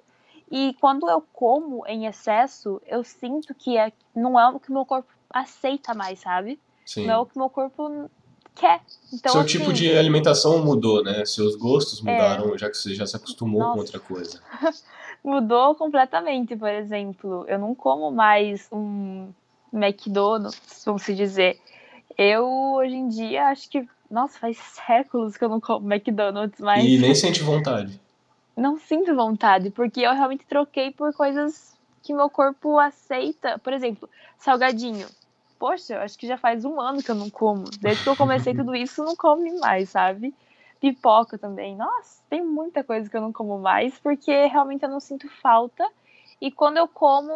E quando eu como em excesso, eu sinto que é, não é o que meu corpo aceita mais, sabe? Sim. Não é o que meu corpo quer. Então, Seu assim, tipo de alimentação mudou, né? Seus gostos é. mudaram, é... já que você já se acostumou Nossa. com outra coisa. mudou completamente, por exemplo. Eu não como mais um McDonald's, vamos se dizer. Eu, hoje em dia, acho que. Nossa, faz séculos que eu não como McDonald's, mas. E nem sente vontade. Não sinto vontade, porque eu realmente troquei por coisas que meu corpo aceita. Por exemplo, salgadinho poxa, acho que já faz um ano que eu não como. Desde que eu comecei tudo isso, não come mais, sabe? Pipoca também. Nossa, tem muita coisa que eu não como mais, porque realmente eu não sinto falta. E quando eu como,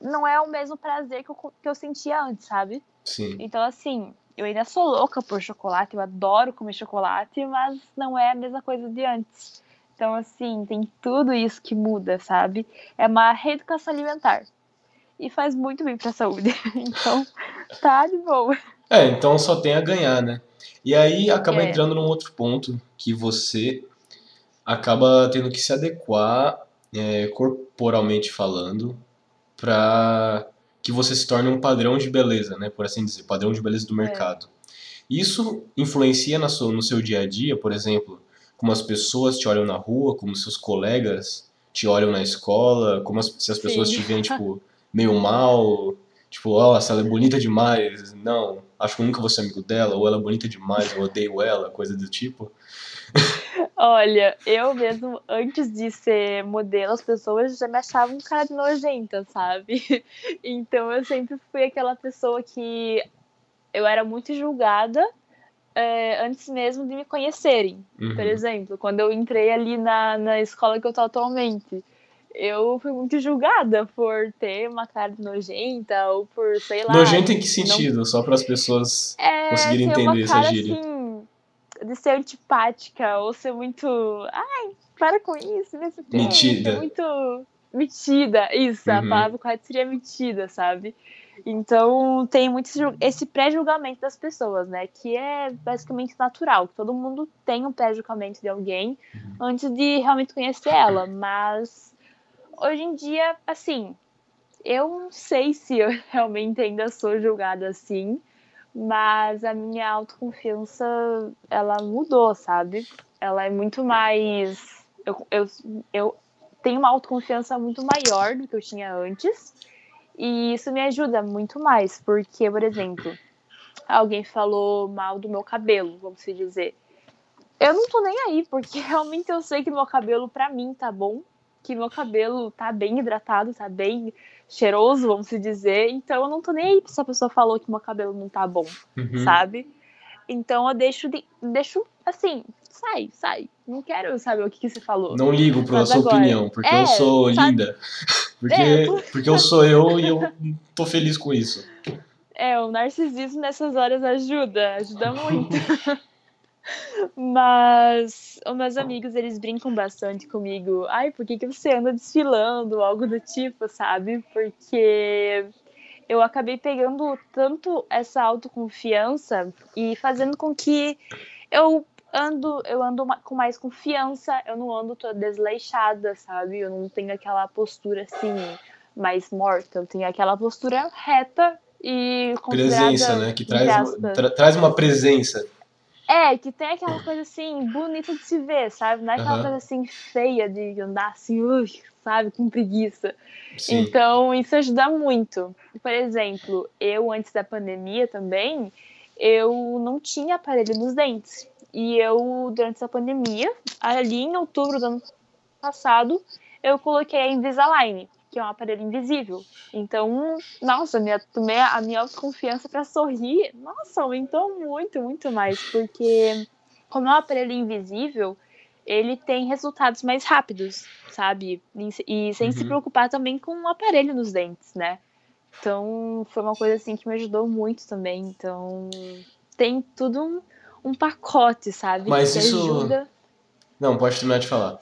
não é o mesmo prazer que eu, que eu sentia antes, sabe? Sim. Então, assim, eu ainda sou louca por chocolate, eu adoro comer chocolate, mas não é a mesma coisa de antes. Então, assim, tem tudo isso que muda, sabe? É uma reeducação alimentar e faz muito bem para a saúde. Então, tá de boa. É, então só tem a ganhar, né? E aí acaba é. entrando num outro ponto que você acaba tendo que se adequar é, corporalmente falando para que você se torne um padrão de beleza, né? Por assim dizer, padrão de beleza do é. mercado. É. Isso influencia na sua, no seu dia a dia, por exemplo, como as pessoas te olham na rua, como seus colegas te olham na escola, como as, se as pessoas Sim. te veem, tipo, meio mal, tipo, nossa, ela é bonita demais, não, acho que eu nunca vou ser amigo dela, ou ela é bonita demais, eu odeio ela, coisa do tipo. Olha, eu mesmo, antes de ser modelo, as pessoas já me achavam um cara de nojenta, sabe? Então eu sempre fui aquela pessoa que eu era muito julgada é, antes mesmo de me conhecerem. Uhum. Por exemplo, quando eu entrei ali na, na escola que eu tô atualmente eu fui muito julgada por ter uma cara nojenta ou por, sei lá. Nojenta em que sentido? Não... Só para as pessoas é, conseguirem entender essa gíria. Assim, de ser antipática ou ser muito. Ai, para com isso, tempo. Metida. muito. Metida, isso, uhum. a palavra correta seria metida, sabe? Então tem muito esse pré-julgamento das pessoas, né? Que é basicamente natural, que todo mundo tem um pré-julgamento de alguém uhum. antes de realmente conhecer ela, mas hoje em dia, assim, eu não sei se eu realmente ainda sou julgada assim, mas a minha autoconfiança, ela mudou, sabe? Ela é muito mais. Eu, eu, eu tenho uma autoconfiança muito maior do que eu tinha antes, e isso me ajuda muito mais, porque, por exemplo, alguém falou mal do meu cabelo, vamos dizer. Eu não tô nem aí, porque realmente eu sei que meu cabelo, pra mim, tá bom. Que meu cabelo tá bem hidratado, tá bem cheiroso, vamos se dizer. Então eu não tô nem aí se a pessoa falou que meu cabelo não tá bom, Uhum. sabe? Então eu deixo, de, deixo assim, sai, sai. Não quero saber o que, que você falou. Não ligo pra Mas sua agora- opinião, porque eu É, sou sabe- linda. Porque, É, eu porque eu sou eu e eu tô feliz com isso. É, o narcisismo nessas horas ajuda, ajuda muito. Mas os meus amigos, eles brincam bastante comigo. Ai, por que, que você anda desfilando? Algo do tipo, sabe? Porque eu acabei pegando tanto essa autoconfiança e fazendo com que eu ando, eu ando com mais confiança, eu não ando toda desleixada, sabe? Eu não tenho aquela postura assim mais morta, eu tenho aquela postura reta e Presença, né? Que traz, tra- traz uma presença. É, que tem aquela coisa assim, bonita de se ver, sabe? Não é aquela Aham. coisa assim feia de andar assim, ui, sabe, com preguiça. Sim. Então, isso ajuda muito. Por exemplo, eu antes da pandemia também, eu não tinha aparelho nos dentes. E eu, durante essa pandemia, ali em outubro do ano passado, eu coloquei a Invisalign, que é um aparelho invisível. Então, nossa, minha, a minha autoconfiança para sorrir, nossa, aumentou muito, muito mais. Porque, como é um aparelho invisível, ele tem resultados mais rápidos, sabe? E, sem se Uhum. preocupar também com o aparelho nos dentes, né? Então, foi uma coisa assim que me ajudou muito também. Então, tem tudo um, um pacote, sabe? Mas que isso- ajuda. Não, pode terminar de falar.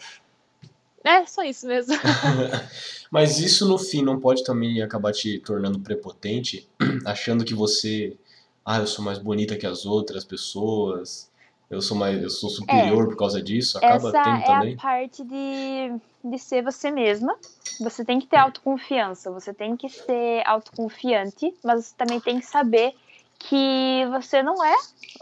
É, só isso mesmo. Mas isso no fim não pode também acabar te tornando prepotente, achando que você, ah, eu sou mais bonita que as outras pessoas, eu sou mais, eu sou superior por causa disso, acaba Essa tendo é também. a parte de, de ser você mesma. Você tem que ter autoconfiança, você tem que ser autoconfiante, mas você também tem que saber que você não é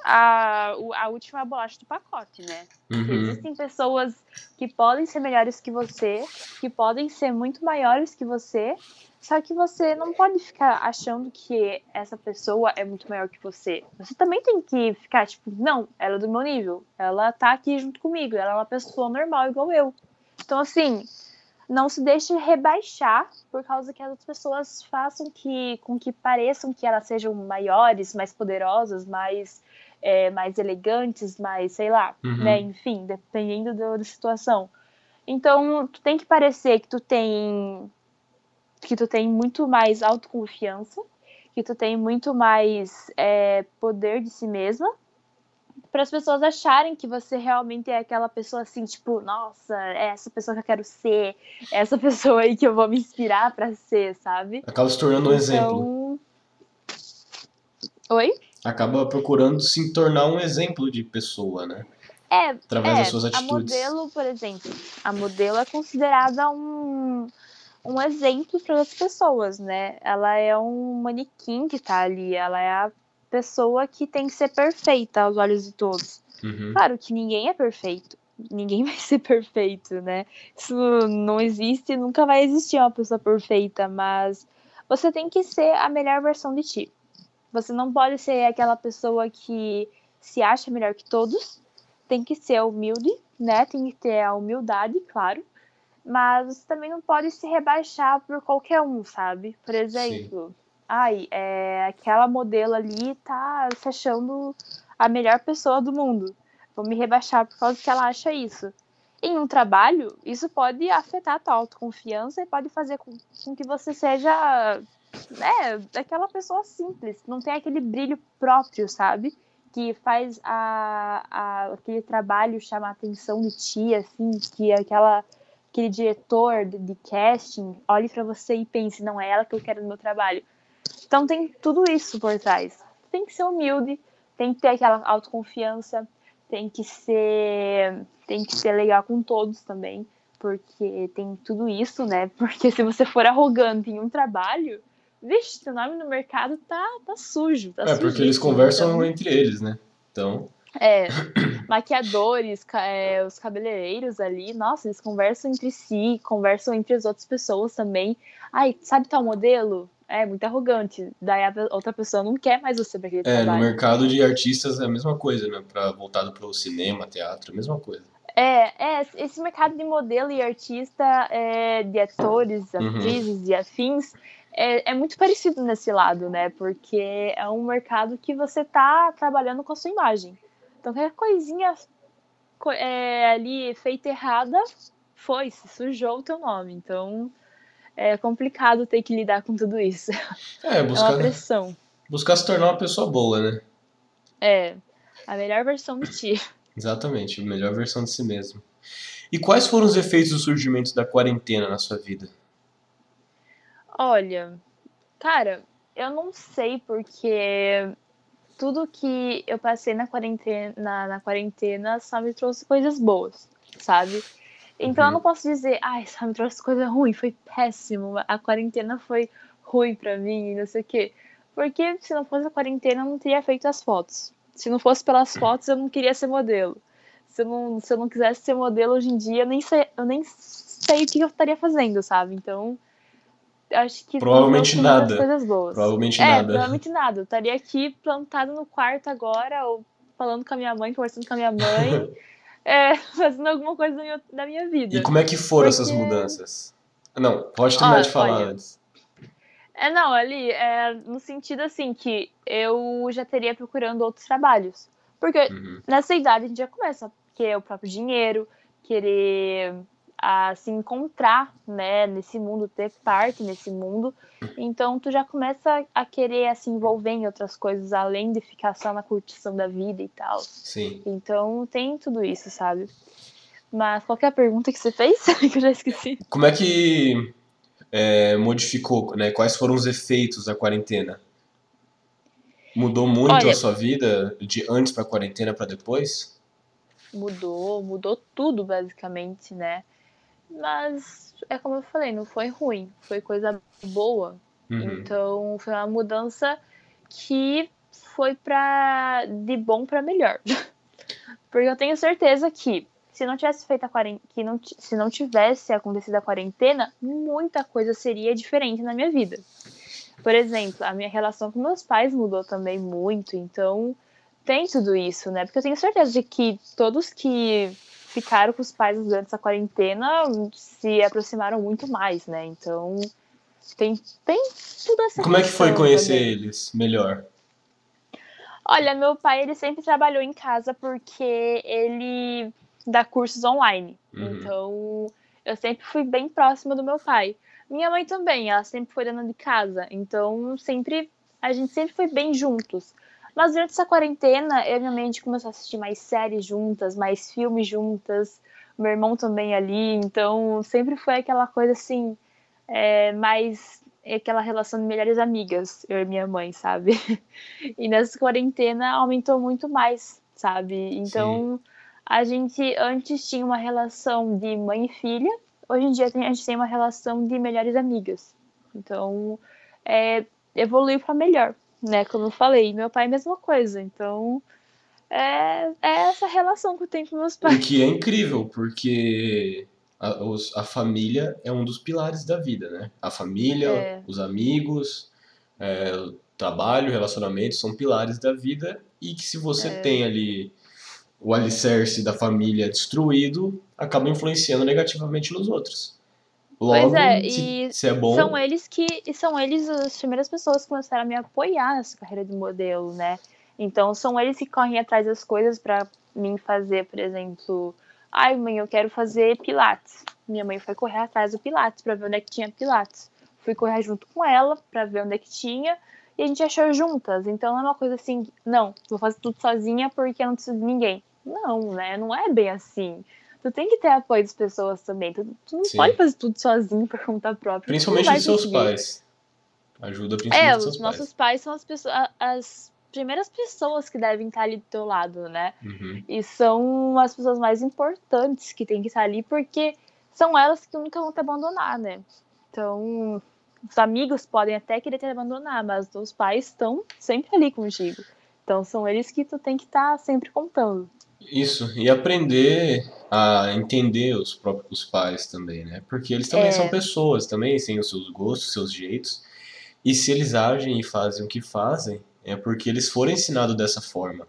a, a última bolacha do pacote, né? Uhum. Existem pessoas que podem ser melhores que você, que podem ser muito maiores que você, só que você não pode ficar achando que essa pessoa é muito maior que você. Você também tem que ficar tipo, não, ela é do meu nível, ela tá aqui junto comigo, ela é uma pessoa normal igual eu. Então, assim, não se deixe rebaixar por causa que as outras pessoas façam que, com que pareçam que elas sejam maiores, mais poderosas, mais, é, mais elegantes, mais, sei lá, Uhum. né? Enfim, dependendo do- da situação. Então, tu tem que parecer que tu tem que tu tem muito mais autoconfiança, que tu tem muito mais é, poder de si mesma, para as pessoas acharem que você realmente é aquela pessoa assim, tipo, nossa, é essa pessoa que eu quero ser, é essa pessoa aí que eu vou me inspirar para ser, sabe? Acaba se tornando um exemplo. Então... Oi? Acaba procurando se tornar um exemplo de pessoa, né? É, Através é, das suas a atitudes. modelo, por exemplo, a modelo é considerada um, um exemplo para as pessoas, né? Ela é um manequim que tá ali, ela é a pessoa que tem que ser perfeita aos olhos de todos. Uhum. Claro que ninguém é perfeito, ninguém vai ser perfeito, né? Isso não existe, nunca vai existir uma pessoa perfeita, mas você tem que ser a melhor versão de ti. Você não pode ser aquela pessoa que se acha melhor que todos, tem que ser humilde, né? Tem que ter a humildade, claro. Mas você também não pode se rebaixar por qualquer um, sabe? Por exemplo, ai, é, aquela modelo ali tá se achando a melhor pessoa do mundo. Vou me rebaixar por causa que ela acha isso. Em um trabalho, isso pode afetar a tua autoconfiança e pode fazer com, com que você seja né, aquela pessoa simples, não tem aquele brilho próprio, sabe? Que faz a, a, aquele trabalho chamar a atenção de ti, assim, que aquela, aquele diretor de, de casting olhe para você e pense, não é ela que eu quero no meu trabalho. Então tem tudo isso por trás. Tem que ser humilde, tem que ter aquela autoconfiança, tem que ser, tem que ser legal com todos também, porque tem tudo isso, né? Porque se você for arrogante em um trabalho, vixe, teu nome no mercado tá, tá sujo. Tá É, porque eles conversam Então, entre eles, né? Então, é, maquiadores, é, os cabeleireiros ali, nossa, eles conversam entre si, conversam entre as outras pessoas também. Ai, sabe tal modelo? É muito arrogante. Daí a outra pessoa não quer mais você pra aquele É, no trabalho. mercado de artistas é a mesma coisa, né? Pra, voltado pro cinema, teatro, a mesma coisa. É, é, esse mercado de modelo e artista, é, de atores, Uhum. atrizes e afins, é, é muito parecido nesse lado, né? Porque é um mercado que você tá trabalhando com a sua imagem. Então, qualquer coisinha co- é, ali feita errada, foi, se sujou o teu nome. Então, é complicado ter que lidar com tudo isso. É, É uma buscar, pressão. buscar se tornar uma pessoa boa, né? É, a melhor versão de ti. Exatamente, a melhor versão de si mesmo. E quais foram os efeitos do surgimento da quarentena na sua vida? Olha, cara, eu não sei porque tudo que eu passei na quarentena, na, na quarentena só me trouxe coisas boas, sabe? Então eu Uhum. não posso dizer, ai, só me trouxe coisa ruim, foi péssimo, a quarentena foi ruim pra mim, não sei o quê. Porque se não fosse a quarentena, eu não teria feito as fotos. Se não fosse pelas fotos, eu não queria ser modelo. Se eu não, se eu não quisesse ser modelo hoje em dia, eu nem sei, eu nem sei o que eu estaria fazendo, sabe? Então, eu acho que Provavelmente nada. coisas boas. Provavelmente é, nada. provavelmente nada. Eu estaria aqui plantado no quarto agora, ou falando com a minha mãe, conversando com a minha mãe, é, fazendo alguma coisa da minha, da minha vida. E como é que foram essas Porque- mudanças? Não, pode terminar Olha, de falar olha. antes. É, não, ali, é no sentido assim, que eu já teria procurando outros trabalhos. Porque Uhum. nessa idade a gente já começa a querer o próprio dinheiro, querer a se encontrar, né, nesse mundo, ter parte nesse mundo. Então tu já começa a querer a se envolver em outras coisas, além de ficar só na curtição da vida e tal. Sim. Então tem tudo isso, sabe? Mas qual é a pergunta que você fez? que eu já esqueci. Como é que é, modificou, né? Quais foram os efeitos da quarentena? Mudou muito Olha- a sua vida de antes pra quarentena pra depois? mudou, mudou tudo basicamente, né? Mas é como eu falei, não foi ruim, foi coisa boa. Uhum. Então foi uma mudança que foi para de bom para melhor. Porque eu tenho certeza que se não tivesse feito a quarentena, que não, se não tivesse acontecido a quarentena, muita coisa seria diferente na minha vida. Por exemplo, a minha relação com meus pais mudou também muito, então tem tudo isso, né? Porque eu tenho certeza de que todos que ficaram com os pais durante essa quarentena se aproximaram muito mais, né? Então tem, tem tudo essa Como é que foi conhecer também. eles melhor? Olha, meu pai, ele sempre trabalhou em casa porque ele dá cursos online. Uhum. Então, eu sempre fui bem próxima do meu pai. Minha mãe também, ela sempre foi dona de casa. Então, sempre a gente sempre foi bem juntos. Mas durante essa quarentena, eu e minha mãe começou a assistir mais séries juntas, mais filmes juntas. Meu irmão também ali. Então, sempre foi aquela coisa assim, é, mais aquela relação de melhores amigas, eu e minha mãe, sabe? E nessa quarentena aumentou muito mais, sabe? Então, a gente antes tinha uma relação de mãe e filha, hoje em dia a gente tem uma relação de melhores amigas. Então, é, evoluiu para melhor, né? Como eu falei, meu pai é a mesma coisa. Então, é, é essa relação que eu tenho com meus O pais. que é incrível, porque a, os- a família é um dos pilares da vida, né? A família, É. os amigos, é, o trabalho, relacionamento são pilares da vida e que se você É. tem ali o alicerce da família destruído, acaba influenciando negativamente nos outros. Logo, é, se, e se é bom, São eles que são eles as primeiras pessoas que começaram a me apoiar nessa carreira de modelo, né? Então são eles que correm atrás das coisas para mim fazer, por exemplo, ai mãe, eu quero fazer pilates. Minha mãe foi correr atrás do pilates para ver onde é que tinha pilates. Fui correr junto com ela para ver onde é que tinha e a gente achou juntas. Então não é uma coisa assim, não, vou fazer tudo sozinha porque eu não preciso de ninguém. Não, né? Não é bem assim. Tu tem que ter apoio das pessoas também. Tu, tu não Sim. pode fazer tudo sozinho por conta própria. Principalmente dos seus conseguir. pais. Ajuda É, principalmente dos os seus nossos pais são as, pessoas, as primeiras pessoas que devem estar ali do teu lado, né? pais. Uhum. E são as pessoas mais importantes que tem que estar ali, porque são elas que nunca vão te abandonar, né? Então, os amigos podem até querer te abandonar, mas os pais estão sempre ali contigo. Então, são eles que tu tem que estar sempre contando. Isso, e aprender a entender os próprios pais também, né? Porque eles também É. são pessoas, também têm os seus gostos, seus jeitos. E se eles agem e fazem o que fazem, é porque eles foram ensinados dessa forma.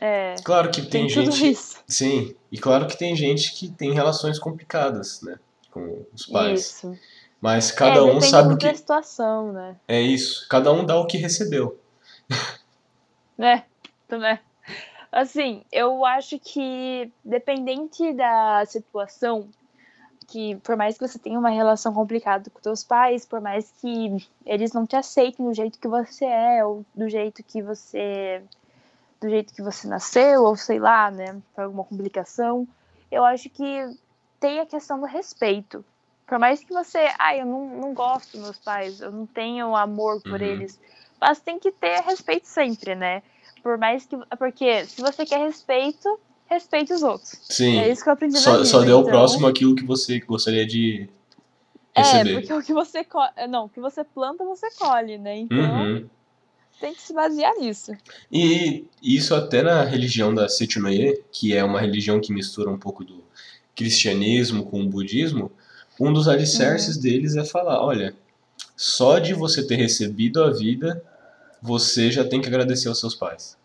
É. Claro que tem, Tem tudo gente. isso. Sim, e claro que tem gente que tem relações complicadas, né? Com os pais. Isso. Mas cada é, um sabe o que. situação, né? É isso. Cada um dá o que recebeu. Né? Também. Assim, eu acho que dependente da situação, que por mais que você tenha uma relação complicada com teus pais, por mais que eles não te aceitem do jeito que você é, ou do jeito que você do jeito que você nasceu, ou sei lá, né, por alguma complicação, eu acho que tem a questão do respeito. Por mais que você, ah, eu não, não gosto dos meus pais, eu não tenho amor por Uhum. eles, mas tem que ter respeito sempre, né? Por mais que. Porque se você quer respeito, respeite os outros. Sim. É isso que eu aprendi Só, vida. só dê ao então- próximo aquilo que você gostaria de É, receber. porque o que você co... não, o que você planta, você colhe, né? Então Uhum. tem que se basear nisso. E isso até na religião da Sechunoye, que é uma religião que mistura um pouco do cristianismo com o budismo, um dos alicerces Uhum. deles é falar, olha, só de você ter recebido a vida, você já tem que agradecer aos seus pais.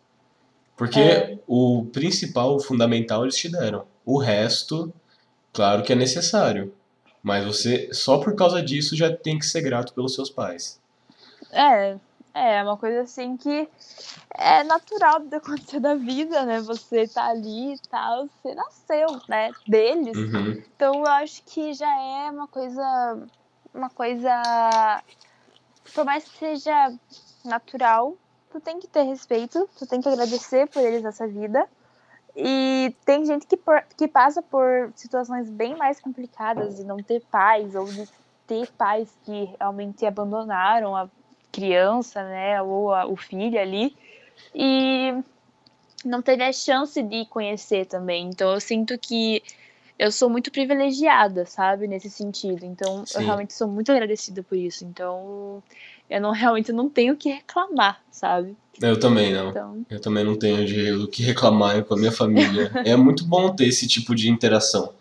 Porque É. o principal, o fundamental eles te deram. O resto, claro que é necessário, mas você só por causa disso já tem que ser grato pelos seus pais. É, é uma coisa assim que é natural de acontecer da vida, né? Você tá ali e tal, você nasceu, né? Deles. Uhum. Então eu acho que já é uma coisa. Uma coisa. Por mais que seja natural, tu tem que ter respeito, tu tem que agradecer por eles nessa vida. E tem gente que, por- que passa por situações bem mais complicadas de não ter pais, ou de ter pais que realmente abandonaram a criança, né? Ou a- o filho ali. E não teve a chance de conhecer também. Então eu sinto que eu sou muito privilegiada, sabe, nesse sentido. Então Sim. eu realmente sou muito agradecida por isso. Então eu não realmente não tenho o que reclamar, sabe? Eu também não. Então Eu também não tenho de o que reclamar com a minha família. É muito bom ter esse tipo de interação.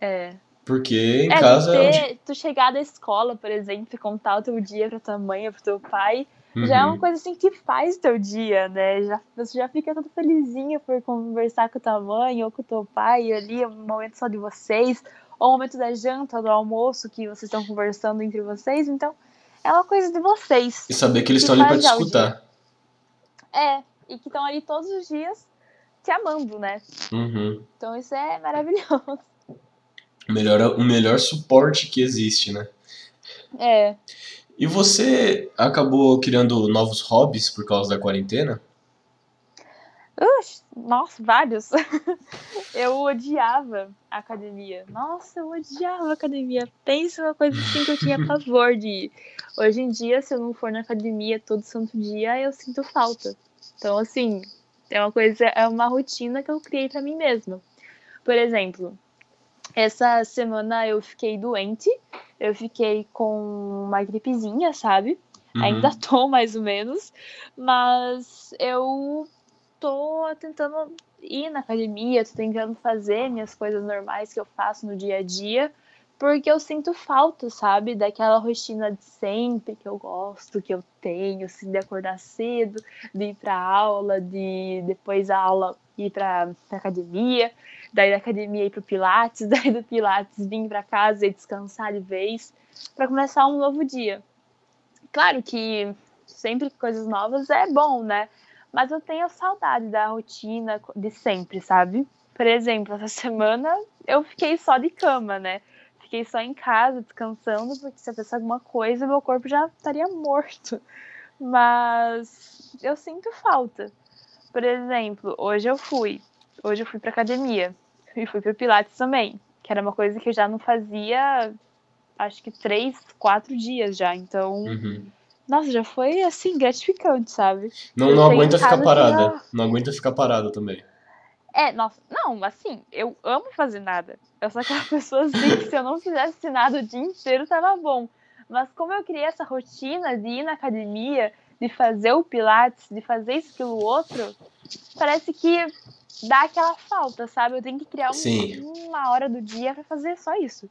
é. Porque em é, casa. tu, é onde- ter, tu chegar da escola, por exemplo, e contar o teu dia pra tua mãe ou pro teu pai, já é uma Uhum. coisa assim que faz teu dia, né? Já, você já fica todo felizinha por conversar com tua mãe ou com teu pai ali, um momento só de vocês, ou um momento da janta, do almoço que vocês estão conversando entre vocês, então é uma coisa de vocês. E saber que eles que estão ali pra faz te escutar. É, e que estão ali todos os dias te amando, né? Uhum. Então isso é maravilhoso. O melhor, o melhor suporte que existe, né? É. E você acabou criando novos hobbies por causa da quarentena? Ux, nossa, vários. eu odiava a academia. Nossa, eu odiava a academia. Pensa uma coisa assim que eu tinha pavor de ir. Hoje em dia, se eu não for na academia todo santo dia, eu sinto falta. Então, assim, é uma coisa, é uma rotina que eu criei pra mim mesma. Por exemplo, essa semana eu fiquei doente. Eu fiquei com uma gripezinha, sabe? Uhum. Ainda tô, mais ou menos. Mas eu tô tentando ir na academia, tô tentando fazer minhas coisas normais que eu faço no dia a dia, porque eu sinto falta, sabe, daquela rotina de sempre que eu gosto, que eu tenho, assim, de acordar cedo, de ir pra aula, de depois da aula ir pra academia, daí da academia ir pro Pilates, daí do Pilates vir pra casa e descansar de vez, para começar um novo dia. Claro que sempre coisas novas é bom, né? Mas eu tenho saudade da rotina de sempre, sabe? Por exemplo, essa semana eu fiquei só de cama, né? Fiquei só em casa descansando, porque se eu fizesse alguma coisa, meu corpo já estaria morto. Mas eu sinto falta. Por exemplo, hoje eu fui. Hoje eu fui pra academia. E fui pro Pilates também. Que era uma coisa que eu já não fazia, acho que três, quatro dias já. Então, Uhum. Nossa, já foi assim, gratificante, sabe? Não, Eu não aguenta ficar parada. assim, Não aguenta ficar parada também. É, nossa, não, assim, eu amo fazer nada. Eu sou aquela pessoa assim que se eu não fizesse nada o dia inteiro, tava bom. Mas como eu criei essa rotina de ir na academia, de fazer o pilates, de fazer isso, aquilo, outro, parece que dá aquela falta, sabe? Eu tenho que criar um- uma hora do dia pra fazer só isso.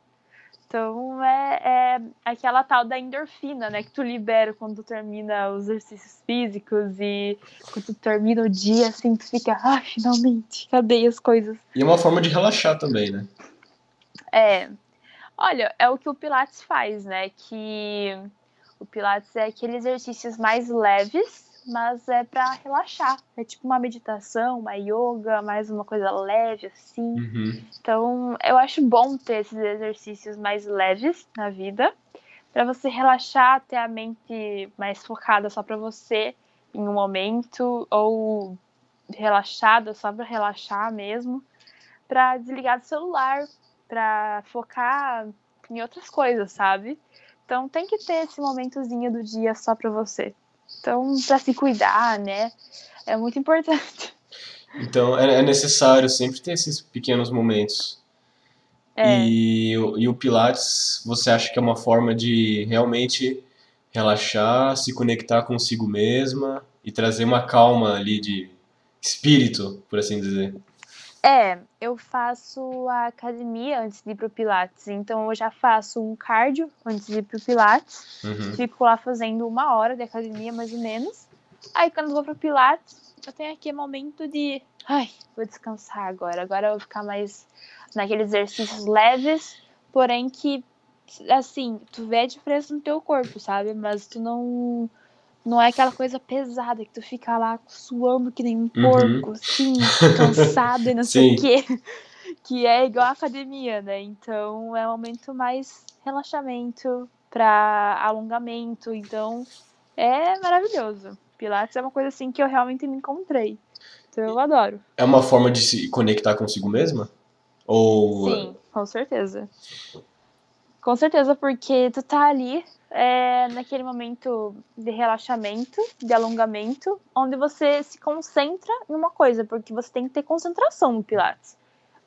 Então é, é, aquela tal da endorfina, né? Que tu libera quando tu termina os exercícios físicos e quando tu termina o dia, assim, tu fica, ah, finalmente, cadê as coisas? E é uma forma de relaxar também, né? É. Olha, é o que o Pilates faz, né? Que o Pilates é aqueles exercícios mais leves mas é para relaxar. É tipo uma meditação, uma yoga, mais uma coisa leve, assim. Uhum. Então, eu acho bom ter esses exercícios mais leves na vida, para você relaxar, ter a mente mais focada só para você em um momento, ou relaxada só para relaxar mesmo, para desligar do celular, para focar em outras coisas, sabe? Então, tem que ter esse momentozinho do dia só para você. Então, para se cuidar, né? É muito importante. Então, é, é necessário sempre ter esses pequenos momentos. É. E, e o Pilates, você acha que é uma forma de realmente relaxar, se conectar consigo mesma e trazer uma calma ali de espírito, por assim dizer? É, eu faço a academia antes de ir pro Pilates. Então eu já faço um cardio antes de ir pro Pilates. Uhum. Fico lá fazendo uma hora de academia, mais ou menos. Aí quando vou pro Pilates, eu tenho aqui momento de. Ai, vou descansar agora. Agora eu vou ficar mais naqueles exercícios leves, porém que, assim, tu vê a diferença no teu corpo, sabe? Mas tu não não é aquela coisa pesada que tu fica lá suando que nem um uhum. porco, assim, cansado e não sei o quê. Que é igual a academia, né? Então é um momento mais relaxamento para alongamento. Então é maravilhoso. Pilates é uma coisa assim que eu realmente me encontrei. Então eu adoro. É uma forma de se conectar consigo mesma? Ou Sim, com certeza. Com certeza, porque tu tá ali é, naquele momento de relaxamento, de alongamento, onde você se concentra em uma coisa, porque você tem que ter concentração no Pilates.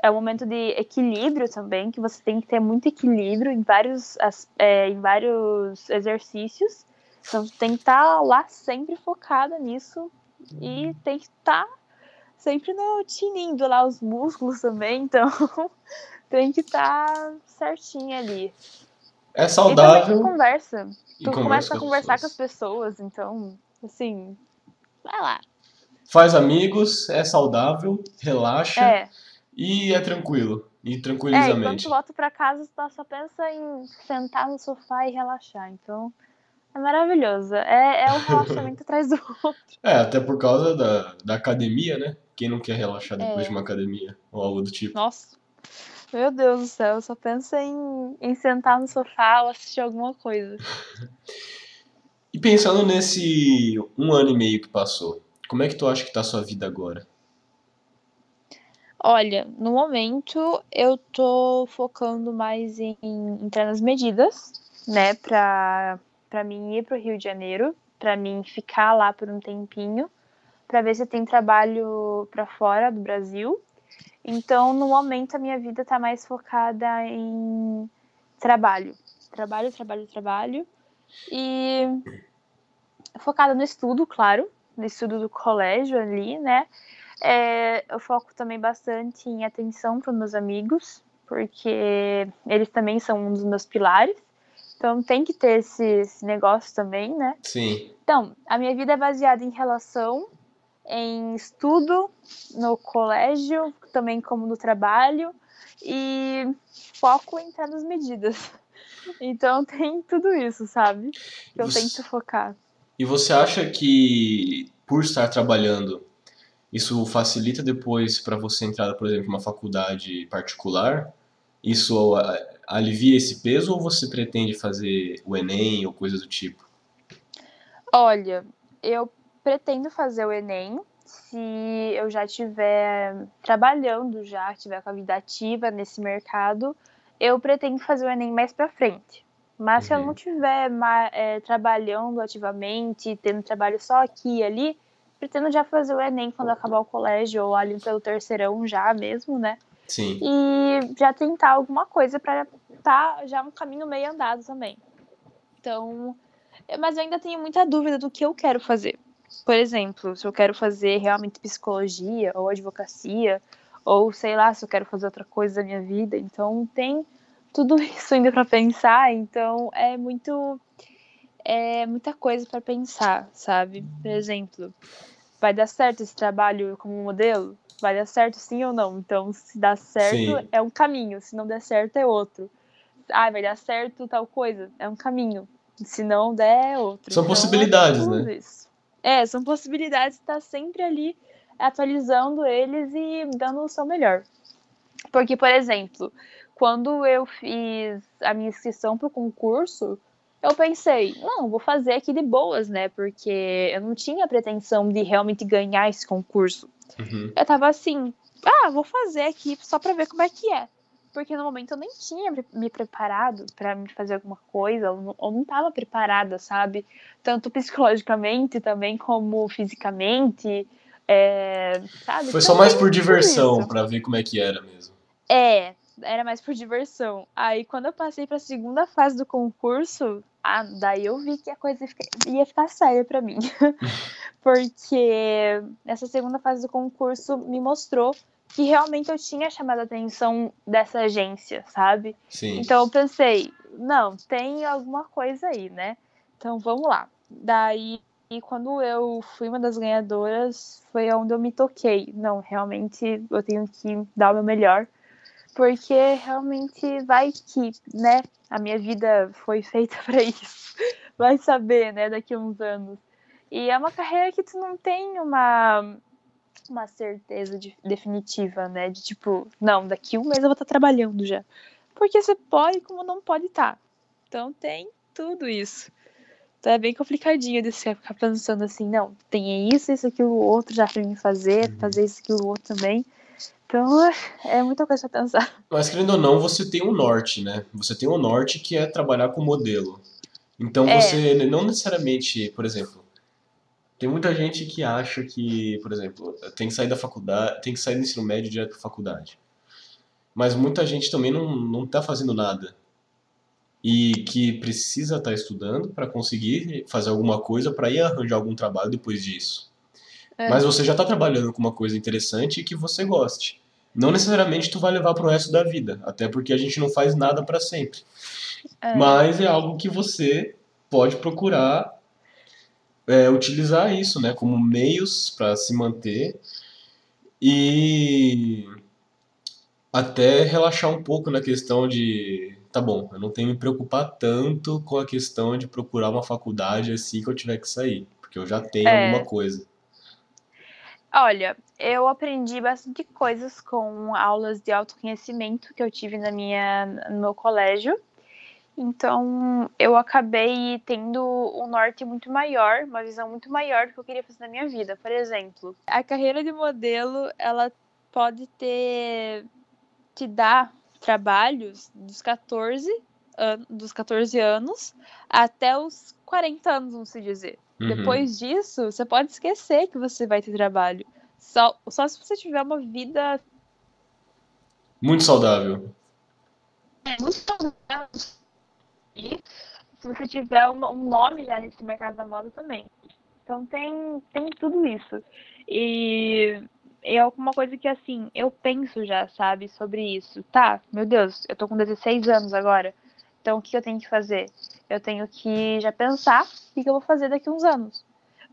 É um momento de equilíbrio também, que você tem que ter muito equilíbrio em vários, é, em vários exercícios. Então, você tem que estar tá lá sempre focada nisso e tem que estar tá sempre no tinindo lá os músculos também. Então, tem que estar tá certinho ali. É saudável. E conversa. Tu começa a conversar com as pessoas, então, assim, vai lá. Faz amigos, é saudável, relaxa é. e é tranquilo. E é, a mente. quando tu volta pra casa, tu só pensa em sentar no sofá e relaxar. Então, é maravilhoso. É, é um relaxamento atrás do outro. É, até por causa da, da academia, né? Quem não quer relaxar depois é. de uma academia ou algo do tipo. Nossa. Meu Deus do céu, eu só penso em, em sentar no sofá ou assistir alguma coisa. e pensando nesse um ano e meio que passou, como é que tu acha que tá a sua vida agora? Olha, no momento eu tô focando mais em entrar nas medidas, né, pra, pra mim ir pro Rio de Janeiro, pra mim ficar lá por um tempinho, pra ver se tem trabalho pra fora do Brasil então, no momento, a minha vida está mais focada em trabalho. Trabalho, trabalho, trabalho. E focada no estudo, claro, no estudo do colégio ali, né? É, eu foco também bastante em atenção para meus amigos, porque eles também são um dos meus pilares. Então tem que ter esse, esse negócio também, né? Sim. Então, a minha vida é baseada em relação em estudo no colégio, também como no trabalho, e foco em entrar nas medidas. Então tem tudo isso, sabe? Que eu você... tento focar. E você acha que por estar trabalhando, isso facilita depois para você entrar, por exemplo, numa faculdade particular? Isso alivia esse peso ou você pretende fazer o Enem ou coisa do tipo? Olha, eu pretendo fazer o Enem se eu já estiver trabalhando, já estiver com a vida ativa nesse mercado, eu pretendo fazer o Enem mais para frente. Mas uhum. se eu não uhum. estiver é, trabalhando ativamente, tendo trabalho só aqui e ali, pretendo já fazer o Enem quando acabar o colégio ou ali pelo terceirão já mesmo, né? Sim. E já tentar alguma coisa para tá já um caminho meio andado também. Então, mas eu ainda tenho muita dúvida do que eu quero fazer. Por exemplo, se eu quero fazer realmente psicologia ou advocacia, ou sei lá, se eu quero fazer outra coisa da minha vida. Então, tem tudo isso ainda para pensar, então é muito é muita coisa para pensar, sabe? Por exemplo, vai dar certo esse trabalho como modelo? Vai dar certo sim ou não? Então, se dá certo, sim. é um caminho, se não der certo, é outro. Ah, vai dar certo tal coisa, é um caminho. Se não der, é outro. São então, possibilidades, né? Isso. É, são possibilidades de estar sempre ali atualizando eles e dando o seu melhor. Porque, por exemplo, quando eu fiz a minha inscrição para o concurso, eu pensei, não, vou fazer aqui de boas, né? Porque eu não tinha pretensão de realmente ganhar esse concurso. Uhum. Eu tava assim, ah, vou fazer aqui só para ver como é que é. Porque no momento eu nem tinha me preparado para me fazer alguma coisa, eu não, eu não tava preparada, sabe? Tanto psicologicamente também como fisicamente. É, sabe? Foi só mais por diversão, para ver como é que era mesmo. É, era mais por diversão. Aí quando eu passei para a segunda fase do concurso, ah, daí eu vi que a coisa ia ficar séria para mim. Porque essa segunda fase do concurso me mostrou que realmente eu tinha chamado a atenção dessa agência, sabe? Sim. Então eu pensei, não, tem alguma coisa aí, né? Então vamos lá. Daí, e quando eu fui uma das ganhadoras, foi onde eu me toquei. Não, realmente eu tenho que dar o meu melhor porque realmente vai que, né, a minha vida foi feita para isso. Vai saber, né, daqui a uns anos. E é uma carreira que tu não tem uma uma certeza de, definitiva, né, de tipo, não, daqui um mês eu vou estar trabalhando já. Porque você pode como não pode estar. Então tem tudo isso. Então é bem complicadinho de você ficar pensando assim, não, tem isso, isso, aquilo, outro já pra mim fazer, uhum. fazer isso, aquilo, outro também. Então, é muita coisa pra pensar. Mas, querendo ou não, você tem um norte, né? Você tem um norte que é trabalhar com modelo. Então, é. você não necessariamente, por exemplo, tem muita gente que acha que, por exemplo, tem que sair da faculdade, tem que sair do ensino médio direto pra faculdade. Mas muita gente também não, não tá fazendo nada. E que precisa estar tá estudando para conseguir fazer alguma coisa para ir arranjar algum trabalho depois disso. É. Mas você já está trabalhando com uma coisa interessante e que você goste. Não necessariamente tu vai levar para o resto da vida, até porque a gente não faz nada para sempre. É. Mas é algo que você pode procurar é, utilizar isso, né, como meios para se manter e até relaxar um pouco na questão de, tá bom, eu não tenho que me preocupar tanto com a questão de procurar uma faculdade assim que eu tiver que sair, porque eu já tenho é. alguma coisa. Olha, eu aprendi bastante coisas com aulas de autoconhecimento que eu tive na minha, no meu colégio. Então, eu acabei tendo um norte muito maior, uma visão muito maior do que eu queria fazer na minha vida. Por exemplo, a carreira de modelo, ela pode ter te dar trabalhos dos 14 dos 14 anos até os 40 anos, vamos se dizer. Uhum. Depois disso, você pode esquecer que você vai ter trabalho. Só, só se você tiver uma vida. Muito saudável. É, muito saudável. E se você tiver um nome já nesse mercado da moda também. Então tem, tem tudo isso. E é alguma coisa que assim, eu penso já, sabe, sobre isso. Tá, meu Deus, eu tô com 16 anos agora. Então o que eu tenho que fazer? Eu tenho que já pensar o que eu vou fazer daqui a uns anos.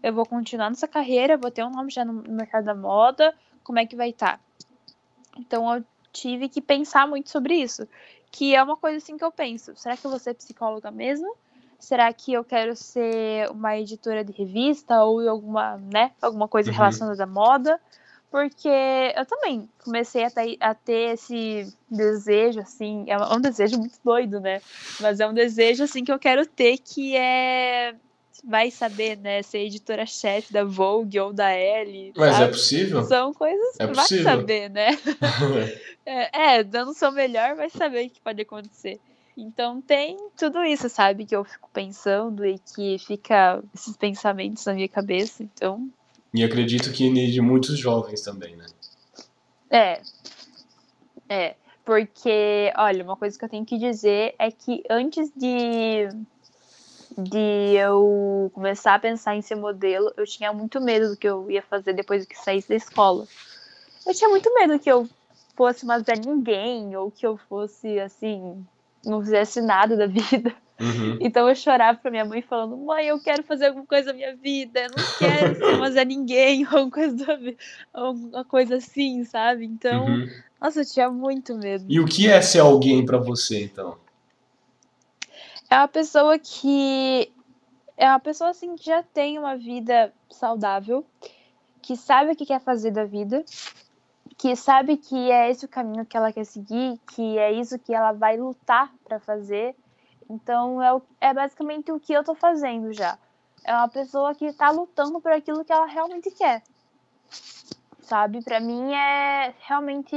Eu vou continuar nessa carreira, vou ter um nome já no mercado da moda, como é que vai estar? Tá? Então eu tive que pensar muito sobre isso, que é uma coisa assim que eu penso. Será que eu vou ser psicóloga mesmo? Será que eu quero ser uma editora de revista ou alguma, né, alguma coisa uhum. relacionada à moda? porque eu também comecei a ter, a ter, esse desejo, assim, é um desejo muito doido, né? Mas é um desejo, assim, que eu quero ter, que é, vai saber, né, ser editora-chefe da Vogue ou da Elle. Mas sabe? é possível? São coisas, é vai saber, né? é, é, dando o seu melhor, vai saber o que pode acontecer. Então tem tudo isso, sabe, que eu fico pensando e que fica esses pensamentos na minha cabeça. Então e acredito que de muitos jovens também, né? É. É. Porque, olha, uma coisa que eu tenho que dizer é que antes de, de eu começar a pensar em ser modelo, eu tinha muito medo do que eu ia fazer depois que saísse da escola. Eu tinha muito medo que eu fosse uma Zé Ninguém, ou que eu fosse, assim, não fizesse nada da vida. Uhum. Então eu chorava pra minha mãe falando, mãe, eu quero fazer alguma coisa na minha vida, eu não quero ser mais a ninguém, ou alguma coisa, da- alguma coisa assim, sabe? Então, Uhum. nossa, eu tinha muito medo. E o que é ser alguém pra você, então? É uma pessoa que. É uma pessoa assim que já tem uma vida saudável, que sabe o que quer fazer da vida, que sabe que é esse o caminho que ela quer seguir, que é isso que ela vai lutar pra fazer. Então é, o- é basicamente o que eu tô fazendo já. É uma pessoa que tá lutando por aquilo que ela realmente quer. Sabe? Pra mim é realmente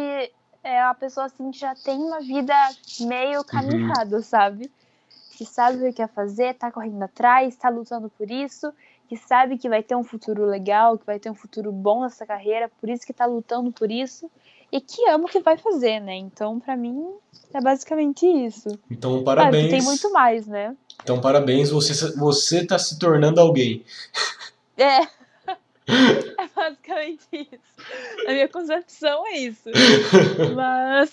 é uma pessoa assim que já tem uma vida meio caminhada, sabe? Que sabe o que quer fazer, tá correndo atrás, tá lutando por isso, que sabe que vai ter um futuro legal, que vai ter um futuro bom nessa carreira, por isso que tá lutando por isso e que ama o que vai fazer, né? Então, pra mim, é basicamente isso. Então, parabéns. tem muito mais, né? Então, parabéns, você, você tá se tornando alguém. É. É basicamente isso. A minha concepção é isso. Mas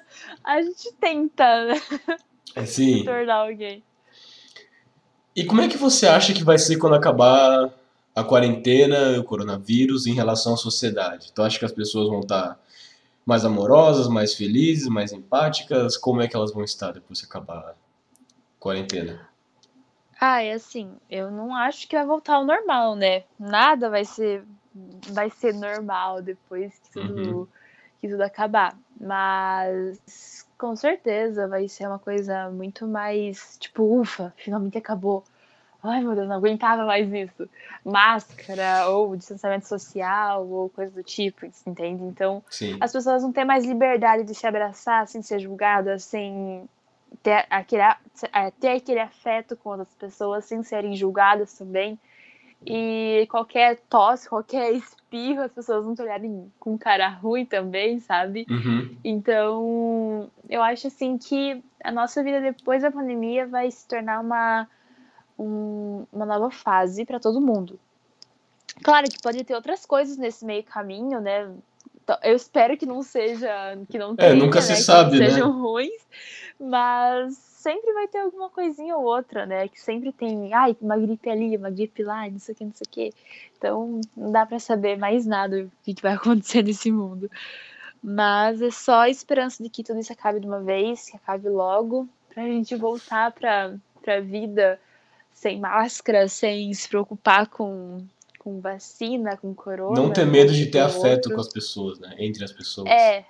a gente tenta né, se Sim. tornar alguém. E como é que você acha que vai ser quando acabar a quarentena, o coronavírus, em relação à sociedade? Tu acha que as pessoas vão estar mais amorosas, mais felizes, mais empáticas? Como é que elas vão estar depois que acabar a quarentena? Ah, é assim, eu não acho que vai voltar ao normal, né? Nada vai ser vai ser normal depois que tudo, que tudo acabar. Mas com certeza vai ser uma coisa muito mais, tipo, ufa, finalmente acabou. Ai, meu Deus, não aguentava mais isso. Máscara, ou distanciamento social, ou coisa do tipo, entende? Então, Sim. as pessoas não têm mais liberdade de se abraçar sem ser julgadas, sem ter aquele, é, ter aquele afeto com outras pessoas, sem serem julgadas também. E qualquer tosse, qualquer espirro, as pessoas não te olharem com cara ruim também, sabe? Uhum. Então, eu acho assim que a nossa vida depois da pandemia vai se tornar uma, um- uma nova fase para todo mundo. Claro que pode ter outras coisas nesse meio caminho, né? Eu espero que não seja, que não É, tenha, nunca se né, que sabe, né? sejam ruins, mas sempre vai ter alguma coisinha ou outra, né? Que sempre tem, ai, uma gripe ali, uma gripe lá, não sei o que, não sei o que. Então, não dá pra saber mais nada o que que vai acontecer nesse mundo. Mas é só a esperança de que tudo isso acabe de uma vez, que acabe logo, pra gente voltar pra, pra vida sem máscara, sem se preocupar com, com vacina, com corona. Não ter medo de ter afeto outro. com as pessoas, né? Entre as pessoas. É.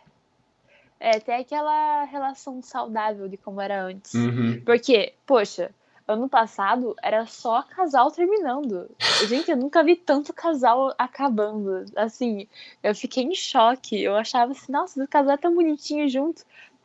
É, ter aquela relação saudável de como era antes. Uhum. Porque, poxa, ano passado era só casal terminando. Gente, eu nunca vi tanto casal acabando. Assim, eu fiquei em choque. Eu achava assim, nossa, o casal é tão bonitinho junto.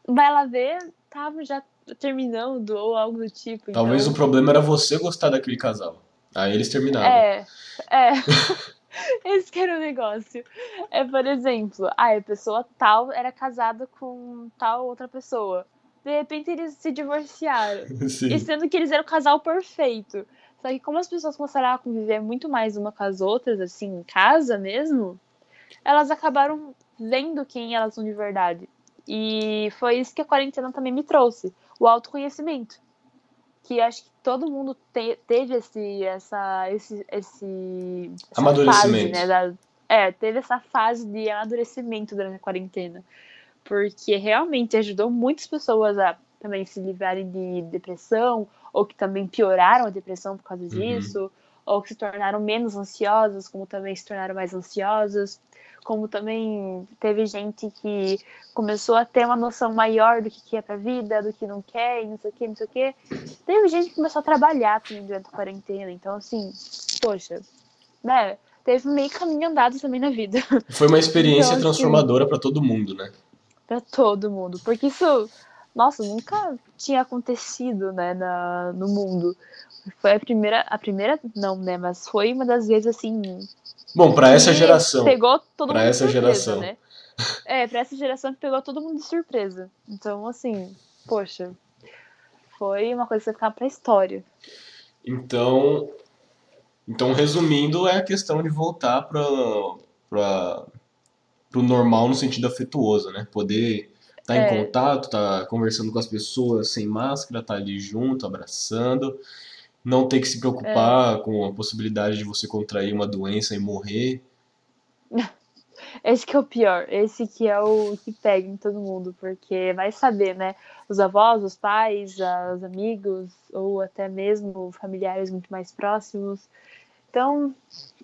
Vai lá ver, tava já terminando ou algo do tipo. Talvez então... o problema era você gostar daquele casal. Aí eles terminaram. É, é. Esse que era o negócio. É, por exemplo, ah, a pessoa tal era casada com tal outra pessoa. De repente eles se divorciaram. Sim. E sendo que eles eram o casal perfeito. Só que como as pessoas começaram a conviver muito mais uma com as outras, assim, em casa mesmo, elas acabaram vendo quem elas são de verdade. E foi isso que a quarentena também me trouxe. O autoconhecimento. Que acho que todo mundo te- teve esse, essa, esse, esse Amadurecimento. Fase, né, da- é, teve essa fase de amadurecimento durante a quarentena. Porque realmente ajudou muitas pessoas a também se livrarem de depressão, ou que também pioraram a depressão por causa disso, ou que se tornaram menos ansiosas, como também se tornaram mais ansiosas, como também teve gente que começou a ter uma noção maior do que que é pra vida, do que não quer, e não sei o que, não sei o que. Teve gente que começou a trabalhar também durante a quarentena, então assim, poxa, né? Teve meio caminho andado também na vida. Foi uma experiência Então, assim, transformadora pra todo mundo, né? Pra todo mundo. Porque isso, nossa, nunca tinha acontecido, né, na, no mundo. Foi a primeira, a primeira, não, né, mas foi uma das vezes, assim, Bom, pra essa geração. Pegou todo Pra mundo essa surpresa, geração. né? É, pra essa geração que pegou todo mundo de surpresa. Então, assim, poxa, foi uma coisa que vai ficar pra história. Então, então resumindo, é a questão de voltar para para pro normal no sentido afetuoso, né? Poder tá em é. contato, tá conversando com as pessoas sem máscara, tá ali junto, abraçando, não ter que se preocupar é. com a possibilidade de você contrair uma doença e morrer. Esse que é o pior, esse que é o que pega em todo mundo, porque vai saber, né? Os avós, os pais, os amigos, ou até mesmo familiares muito mais próximos. Então,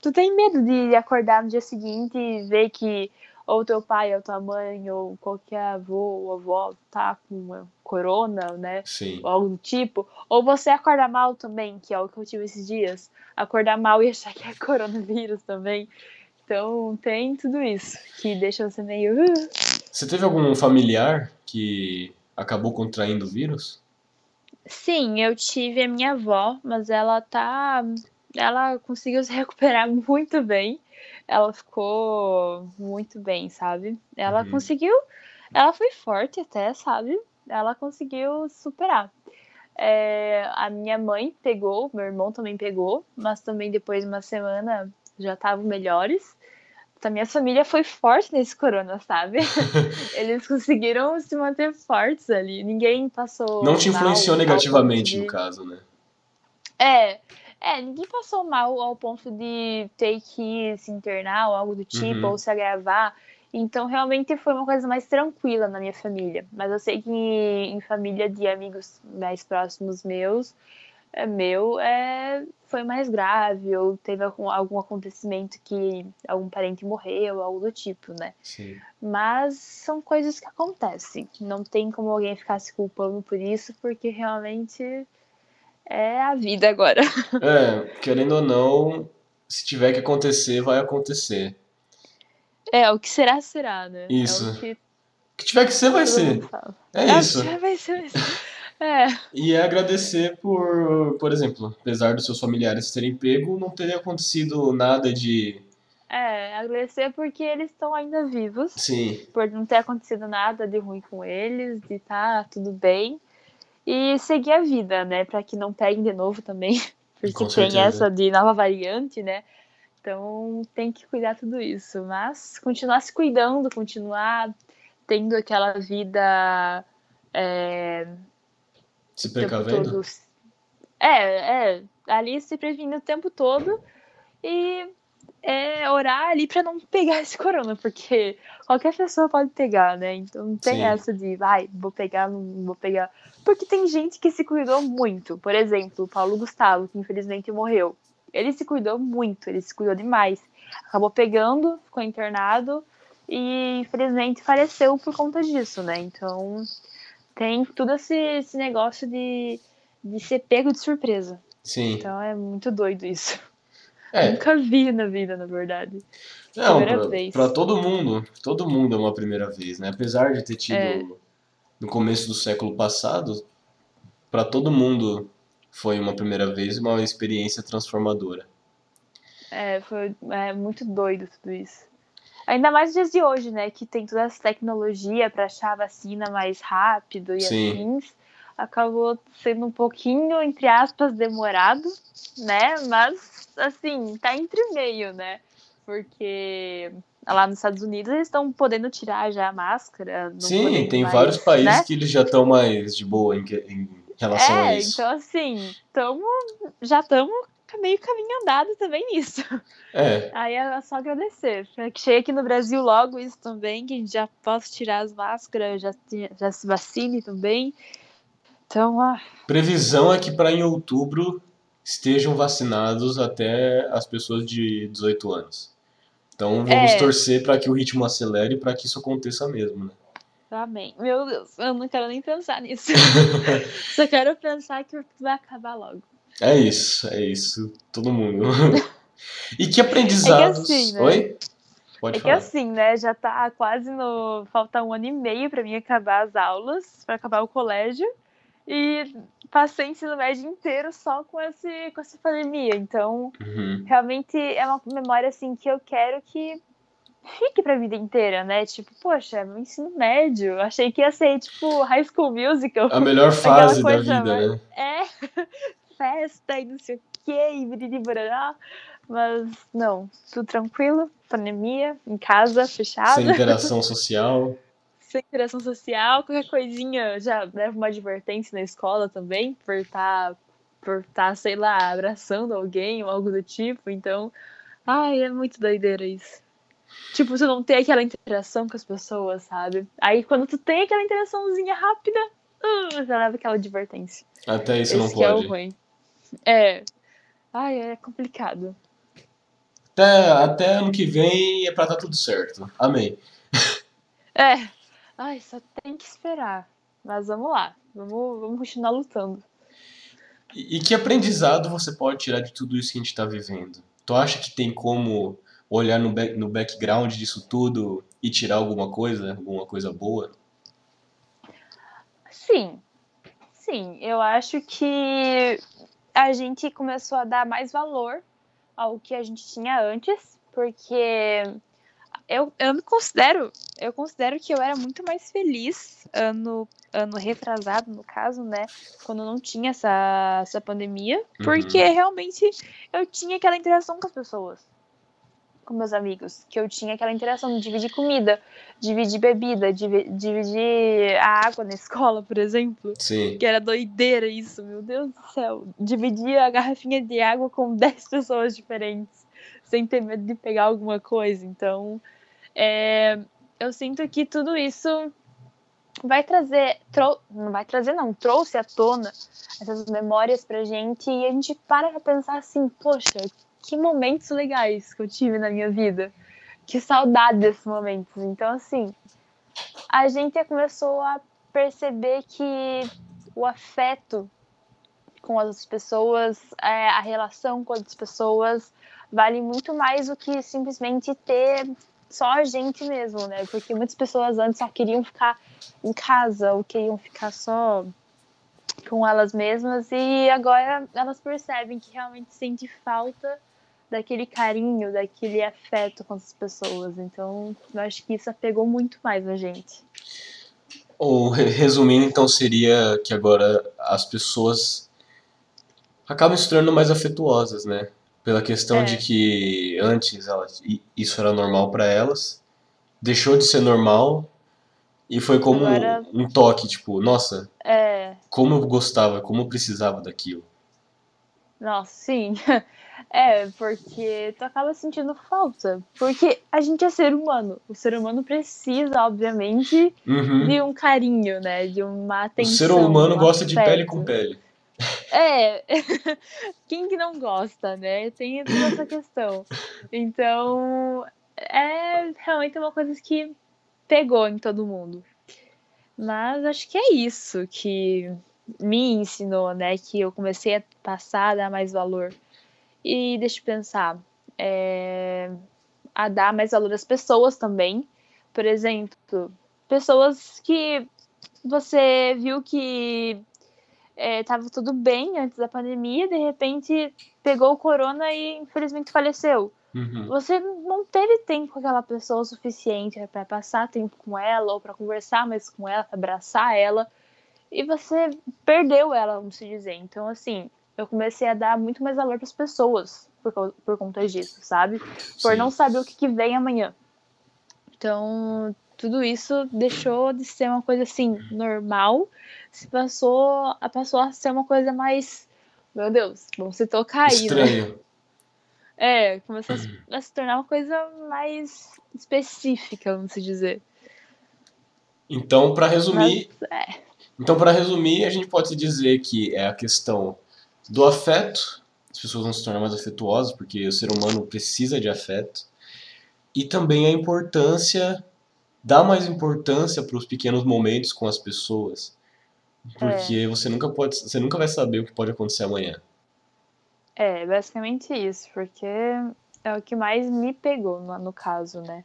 tu tem medo de acordar no dia seguinte e ver que ou teu pai, ou tua mãe, ou qualquer avô ou avó tá com uma corona, né? Sim. Ou algo do tipo. Ou você acordar mal também, que é o que eu tive esses dias. Acordar mal e achar que é coronavírus também. Então tem tudo isso que deixa você meio. Uh. Você teve algum familiar que acabou contraindo o vírus? Sim, eu tive a minha avó, mas ela tá. Ela conseguiu se recuperar muito bem. Ela ficou muito bem, sabe? Ela uhum. conseguiu. Ela foi forte até, sabe? Ela conseguiu superar. É, a minha mãe pegou, meu irmão também pegou, mas também depois de uma semana já estavam melhores. A minha família foi forte nesse corona, sabe? Eles conseguiram se manter fortes ali. Ninguém passou. Não te influenciou mal, negativamente, de... no caso, né? É, é, ninguém passou mal ao ponto de ter que se internar ou algo do tipo, uhum. ou se agravar. Então, realmente foi uma coisa mais tranquila na minha família. Mas eu sei que em família de amigos mais próximos meus, é, meu é, foi mais grave, ou teve algum, algum acontecimento que algum parente morreu, algo do tipo, né? Sim. Mas são coisas que acontecem. Não tem como alguém ficar se culpando por isso, porque realmente é a vida agora. É, querendo ou não, se tiver que acontecer, vai acontecer. É, o que será, será, né? Isso. É o que... o que tiver que ser, vai ser. É, é isso. Vai ser, vai ser. É. E é agradecer por, por exemplo, apesar dos seus familiares terem pego, não ter acontecido nada de. É, agradecer porque eles estão ainda vivos. Sim. Por não ter acontecido nada de ruim com eles, de tá tudo bem. E seguir a vida, né? Pra que não peguem de novo também. Porque tem essa de nova variante, né? Então tem que cuidar tudo isso. Mas continuar se cuidando, continuar tendo aquela vida. É, se precavendo? É, é. Ali se previne o tempo todo e é orar ali para não pegar esse corona, porque qualquer pessoa pode pegar, né? Então não tem Sim. essa de, vai, vou pegar, não vou pegar. Porque tem gente que se cuidou muito. Por exemplo, o Paulo Gustavo, que infelizmente morreu. Ele se cuidou muito, ele se cuidou demais. Acabou pegando, ficou internado e infelizmente faleceu por conta disso, né? Então tem tudo esse, esse negócio de, de ser pego de surpresa. Sim. Então é muito doido isso. É. Nunca vi na vida, na verdade. Não, primeira pra, vez. Pra todo mundo, todo mundo é uma primeira vez, né? Apesar de ter tido é. no começo do século passado, para todo mundo foi uma primeira vez uma experiência transformadora. É, foi é, muito doido tudo isso. Ainda mais nos dias de hoje, né? Que tem toda essa tecnologia para achar a vacina mais rápido e Sim. assim. Acabou sendo um pouquinho, entre aspas, demorado, né? Mas, assim, tá entre meio, né? Porque lá nos Estados Unidos eles estão podendo tirar já a máscara. Sim, tem mais, vários países né? que eles já estão mais de boa em, em relação é, a isso. Então, assim, tamo, já estamos meio caminho andado também nisso. É. Aí é só agradecer. Que chegue aqui no Brasil logo isso também, que a gente já possa tirar as máscaras, já, já se vacine também. Então, ah. Previsão é que para em outubro estejam vacinados até as pessoas de 18 anos. Então vamos é. torcer para que o ritmo acelere para que isso aconteça mesmo, né? Amém. Meu Deus, eu não quero nem pensar nisso. Só quero pensar que vai acabar logo. É isso, é isso. Todo mundo. e que aprendizados. É que assim, né? Oi? Pode é falar. que assim, né? Já tá quase no. Falta um ano e meio para mim acabar as aulas, para acabar o colégio. E passei o ensino médio inteiro só com, esse, com essa pandemia. Então, uhum. realmente é uma memória assim que eu quero que fique pra vida inteira, né? Tipo, poxa, meu ensino médio. Achei que ia ser, tipo, High School Musical. A melhor fase da vida, mais... né? É. festa e não sei o que, e biribará. Mas não, tudo tranquilo, pandemia, em casa, fechado. Sem interação social. Sem interação social, qualquer coisinha já leva uma advertência na escola também, por estar, tá, por estar, tá, sei lá, abraçando alguém ou algo do tipo. Então, ai, é muito doideira isso. Tipo, você não tem aquela interação com as pessoas, sabe? Aí quando tu tem aquela interaçãozinha rápida, uh, já leva aquela advertência. Até isso Esse não pode. É o ruim. É. Ai, é complicado. Até, até ano que vem é pra dar tudo certo. Amém. É. Ai, só tem que esperar. Mas vamos lá. Vamos, vamos continuar lutando. E, e que aprendizado você pode tirar de tudo isso que a gente tá vivendo? Tu acha que tem como olhar no, back, no background disso tudo e tirar alguma coisa, alguma coisa boa? Sim. Sim, eu acho que a gente começou a dar mais valor ao que a gente tinha antes, porque eu, eu me considero, eu considero que eu era muito mais feliz ano, ano retrasado, no caso, né? Quando não tinha essa, essa pandemia, uhum. porque realmente eu tinha aquela interação com as pessoas com meus amigos, que eu tinha aquela interação de dividir comida, dividir bebida, dividir a água na escola, por exemplo. Sim. Que era doideira isso, meu Deus do céu. Dividir a garrafinha de água com 10 pessoas diferentes, sem ter medo de pegar alguma coisa. Então, é, eu sinto que tudo isso vai trazer, trou não vai trazer não, trouxe à tona essas memórias pra gente e a gente para pra pensar assim, poxa, que momentos legais que eu tive na minha vida. Que saudade desses momentos. Então, assim, a gente começou a perceber que o afeto com as pessoas, é, a relação com as pessoas, vale muito mais do que simplesmente ter só a gente mesmo, né? Porque muitas pessoas antes só queriam ficar em casa ou queriam ficar só com elas mesmas e agora elas percebem que realmente sente falta daquele carinho, daquele afeto com as pessoas. Então, eu acho que isso apegou muito mais a gente. Ou, resumindo, então, seria que agora as pessoas acabam se tornando mais afetuosas, né? Pela questão é. de que antes elas, isso era normal para elas, deixou de ser normal e foi como agora... um toque, tipo, nossa, é. como eu gostava, como eu precisava daquilo. Nossa, sim. É, porque tu acaba sentindo falta. Porque a gente é ser humano. O ser humano precisa, obviamente, uhum. de um carinho, né? De uma atenção. O ser humano um gosta de pele com pele. É, quem que não gosta, né? Tem essa questão. Então, é realmente uma coisa que pegou em todo mundo. Mas acho que é isso que me ensinou, né? Que eu comecei a passar a dar mais valor e deixa eu pensar, é, a dar mais valor às pessoas também. Por exemplo, pessoas que você viu que estava é, tudo bem antes da pandemia, de repente pegou o corona e infelizmente faleceu. Uhum. Você não teve tempo com aquela pessoa o suficiente para passar tempo com ela ou para conversar mais com ela, para abraçar ela, e você perdeu ela, vamos se dizer. Então, assim, eu comecei a dar muito mais valor para as pessoas por, por conta disso, sabe? Por Sim. não saber o que, que vem amanhã. Então, tudo isso deixou de ser uma coisa assim, normal, se passou a, passou a ser uma coisa mais. Meu Deus, vamos se tocar aí, né? Estranho. né? É, começou a se tornar uma coisa mais específica, vamos dizer. Então, para resumir. Mas, é. Então, para resumir, a gente pode dizer que é a questão do afeto, as pessoas vão se tornar mais afetuosas, porque o ser humano precisa de afeto, e também a importância, dar mais importância para os pequenos momentos com as pessoas, porque é. você nunca pode, você nunca vai saber o que pode acontecer amanhã. É, basicamente isso, porque é o que mais me pegou no, no caso, né?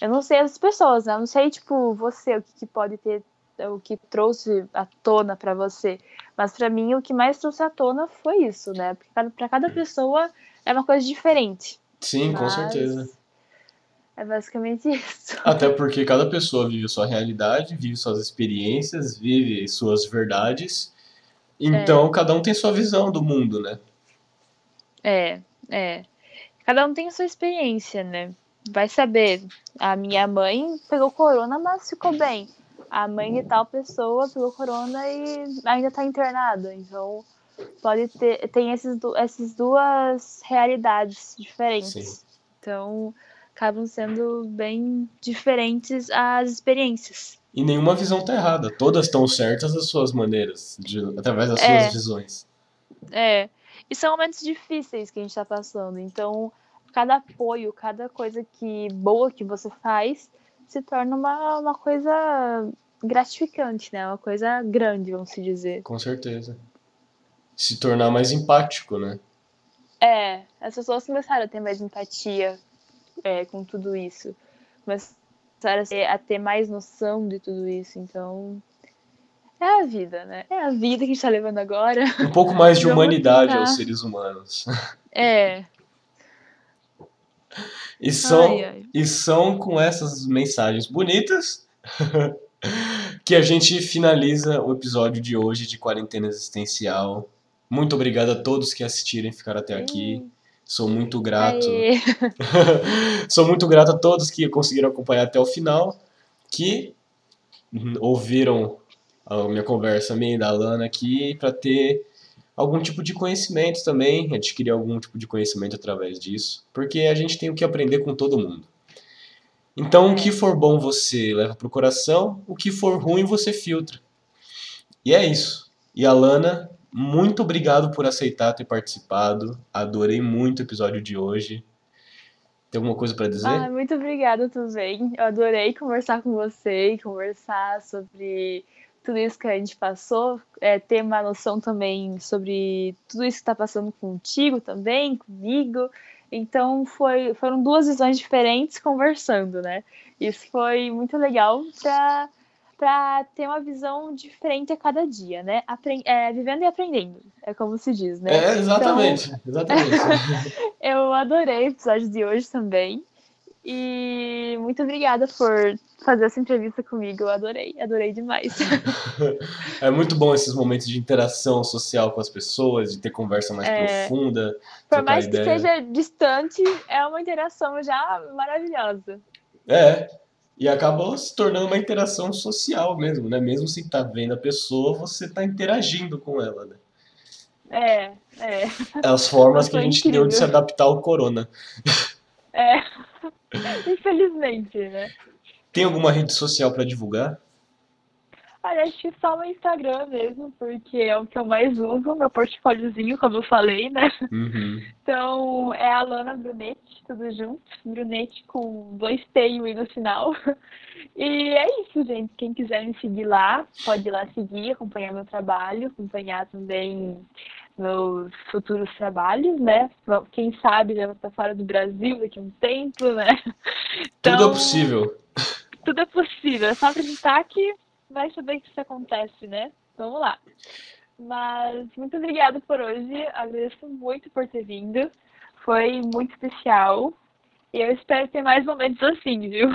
Eu não sei as pessoas, né? Eu não sei, tipo, você, o que, que pode ter o que trouxe à tona para você. Mas para mim o que mais trouxe à tona foi isso, né? Porque para cada pessoa é uma coisa diferente. Sim, com certeza. É basicamente isso. Até porque cada pessoa vive sua realidade, vive suas experiências, vive suas verdades. Então, é. cada um tem sua visão do mundo, né? É, é. Cada um tem sua experiência, né? Vai saber. A minha mãe pegou corona, mas ficou bem a mãe de tal pessoa pegou corona e ainda está internada. Então, pode ter tem esses, essas duas realidades diferentes. Sim. Então, acabam sendo bem diferentes as experiências. E nenhuma visão está errada. Todas estão certas das suas maneiras, de, através das é. suas visões. É. E são momentos difíceis que a gente está passando. Então, cada apoio, cada coisa que boa que você faz se torna uma, uma coisa gratificante, né? Uma coisa grande, vamos se dizer. Com certeza. Se tornar mais empático, né? É, as pessoas começaram a ter mais empatia é, com tudo isso. Começaram a ter, mais noção de tudo isso. Então, é a vida, né? É a vida que a gente tá levando agora. Um pouco mais de humanidade aos seres humanos. É. E são, ai, ai. e são com essas mensagens bonitas que a gente finaliza o episódio de hoje de Quarentena Existencial. Muito obrigado a todos que assistiram e ficaram até aqui. Sou muito grato. Sou muito grato a todos que conseguiram acompanhar até o final, que ouviram a minha conversa, minha e da Lana aqui, para ter algum tipo de conhecimento também, adquirir algum tipo de conhecimento através disso, porque a gente tem o que aprender com todo mundo. Então, o que for bom você leva pro coração, o que for ruim você filtra. E é isso. E a Lana, muito obrigado por aceitar ter participado. Adorei muito o episódio de hoje. Tem alguma coisa para dizer? Ah, muito obrigada também. Eu adorei conversar com você e conversar sobre tudo isso que a gente passou, é, ter uma noção também sobre tudo isso que está passando contigo também, comigo. Então foi, foram duas visões diferentes conversando, né? Isso foi muito legal para para ter uma visão diferente a cada dia, né? Apre é, vivendo e aprendendo, é como se diz, né? É, exatamente, então, exatamente. eu adorei o episódio de hoje também. E muito obrigada por fazer essa entrevista comigo. Eu adorei, adorei demais. é muito bom esses momentos de interação social com as pessoas, de ter conversa mais é, profunda. Por mais que ideia. seja distante, é uma interação já maravilhosa. É. E acabou se tornando uma interação social mesmo, né? Mesmo sem estar tá vendo a pessoa, você está interagindo com ela, né? É, é. As formas que a gente incrível. deu de se adaptar ao corona. É. Infelizmente, né? Tem alguma rede social para divulgar? Olha, acho que só o Instagram mesmo, porque é o que eu mais uso, meu portfóliozinho, como eu falei, né? Uhum. Então, é a Lana Brunetti, tudo junto. Brunetti com dois T e um I no final. E é isso, gente. Quem quiser me seguir lá, pode ir lá seguir, acompanhar meu trabalho, acompanhar também meus futuros trabalhos, né? Quem sabe já vou estar fora do Brasil daqui a um tempo, né? Então, tudo é possível. Tudo é possível. É só acreditar que vai saber que isso acontece, né? Vamos lá. Mas muito obrigada por hoje. Agradeço muito por ter vindo. Foi muito especial. E eu espero ter mais momentos assim, viu?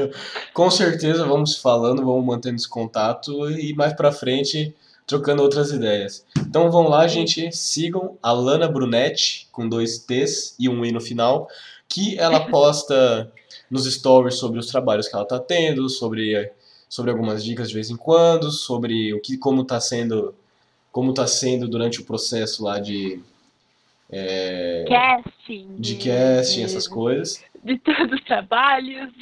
Com certeza vamos falando, vamos mantendo esse contato e mais pra frente trocando outras ideias. Então vão lá, gente, sigam a Lana Brunetti, com dois T's e um I no final, que ela posta nos stories sobre os trabalhos que ela está tendo, sobre, sobre algumas dicas de vez em quando, sobre o que como está sendo como tá sendo durante o processo lá de é, casting, de casting, essas coisas. De todos os trabalhos.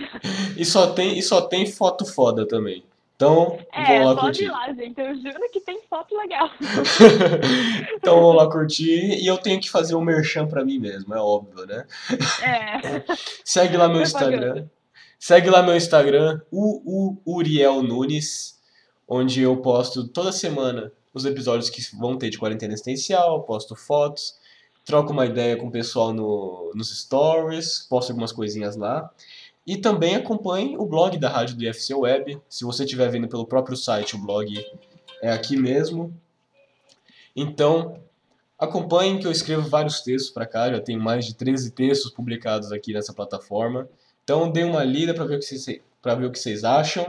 E só tem e só tem foto foda também. Então, é, vão lá pode curtir. ir lá, gente. Eu juro que tem foto legal. então, vão lá curtir. E eu tenho que fazer um merchan pra mim mesmo, é óbvio, né? É. Segue lá meu Instagram. Segue lá meu Instagram, o, Uriel Nunes, onde eu posto toda semana os episódios que vão ter de quarentena existencial, posto fotos, troco uma ideia com o pessoal no, nos stories, posto algumas coisinhas lá. E também acompanhe o blog da Rádio do IFC Web. Se você estiver vendo pelo próprio site, o blog é aqui mesmo. Então, acompanhem que eu escrevo vários textos para cá. Já tenho mais de 13 textos publicados aqui nessa plataforma. Então, dê uma lida para ver, o que vocês, ver o que vocês acham.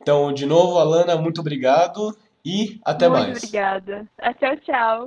Então, de novo, Alana, muito obrigado e até muito mais. Obrigada. Tchau, tchau.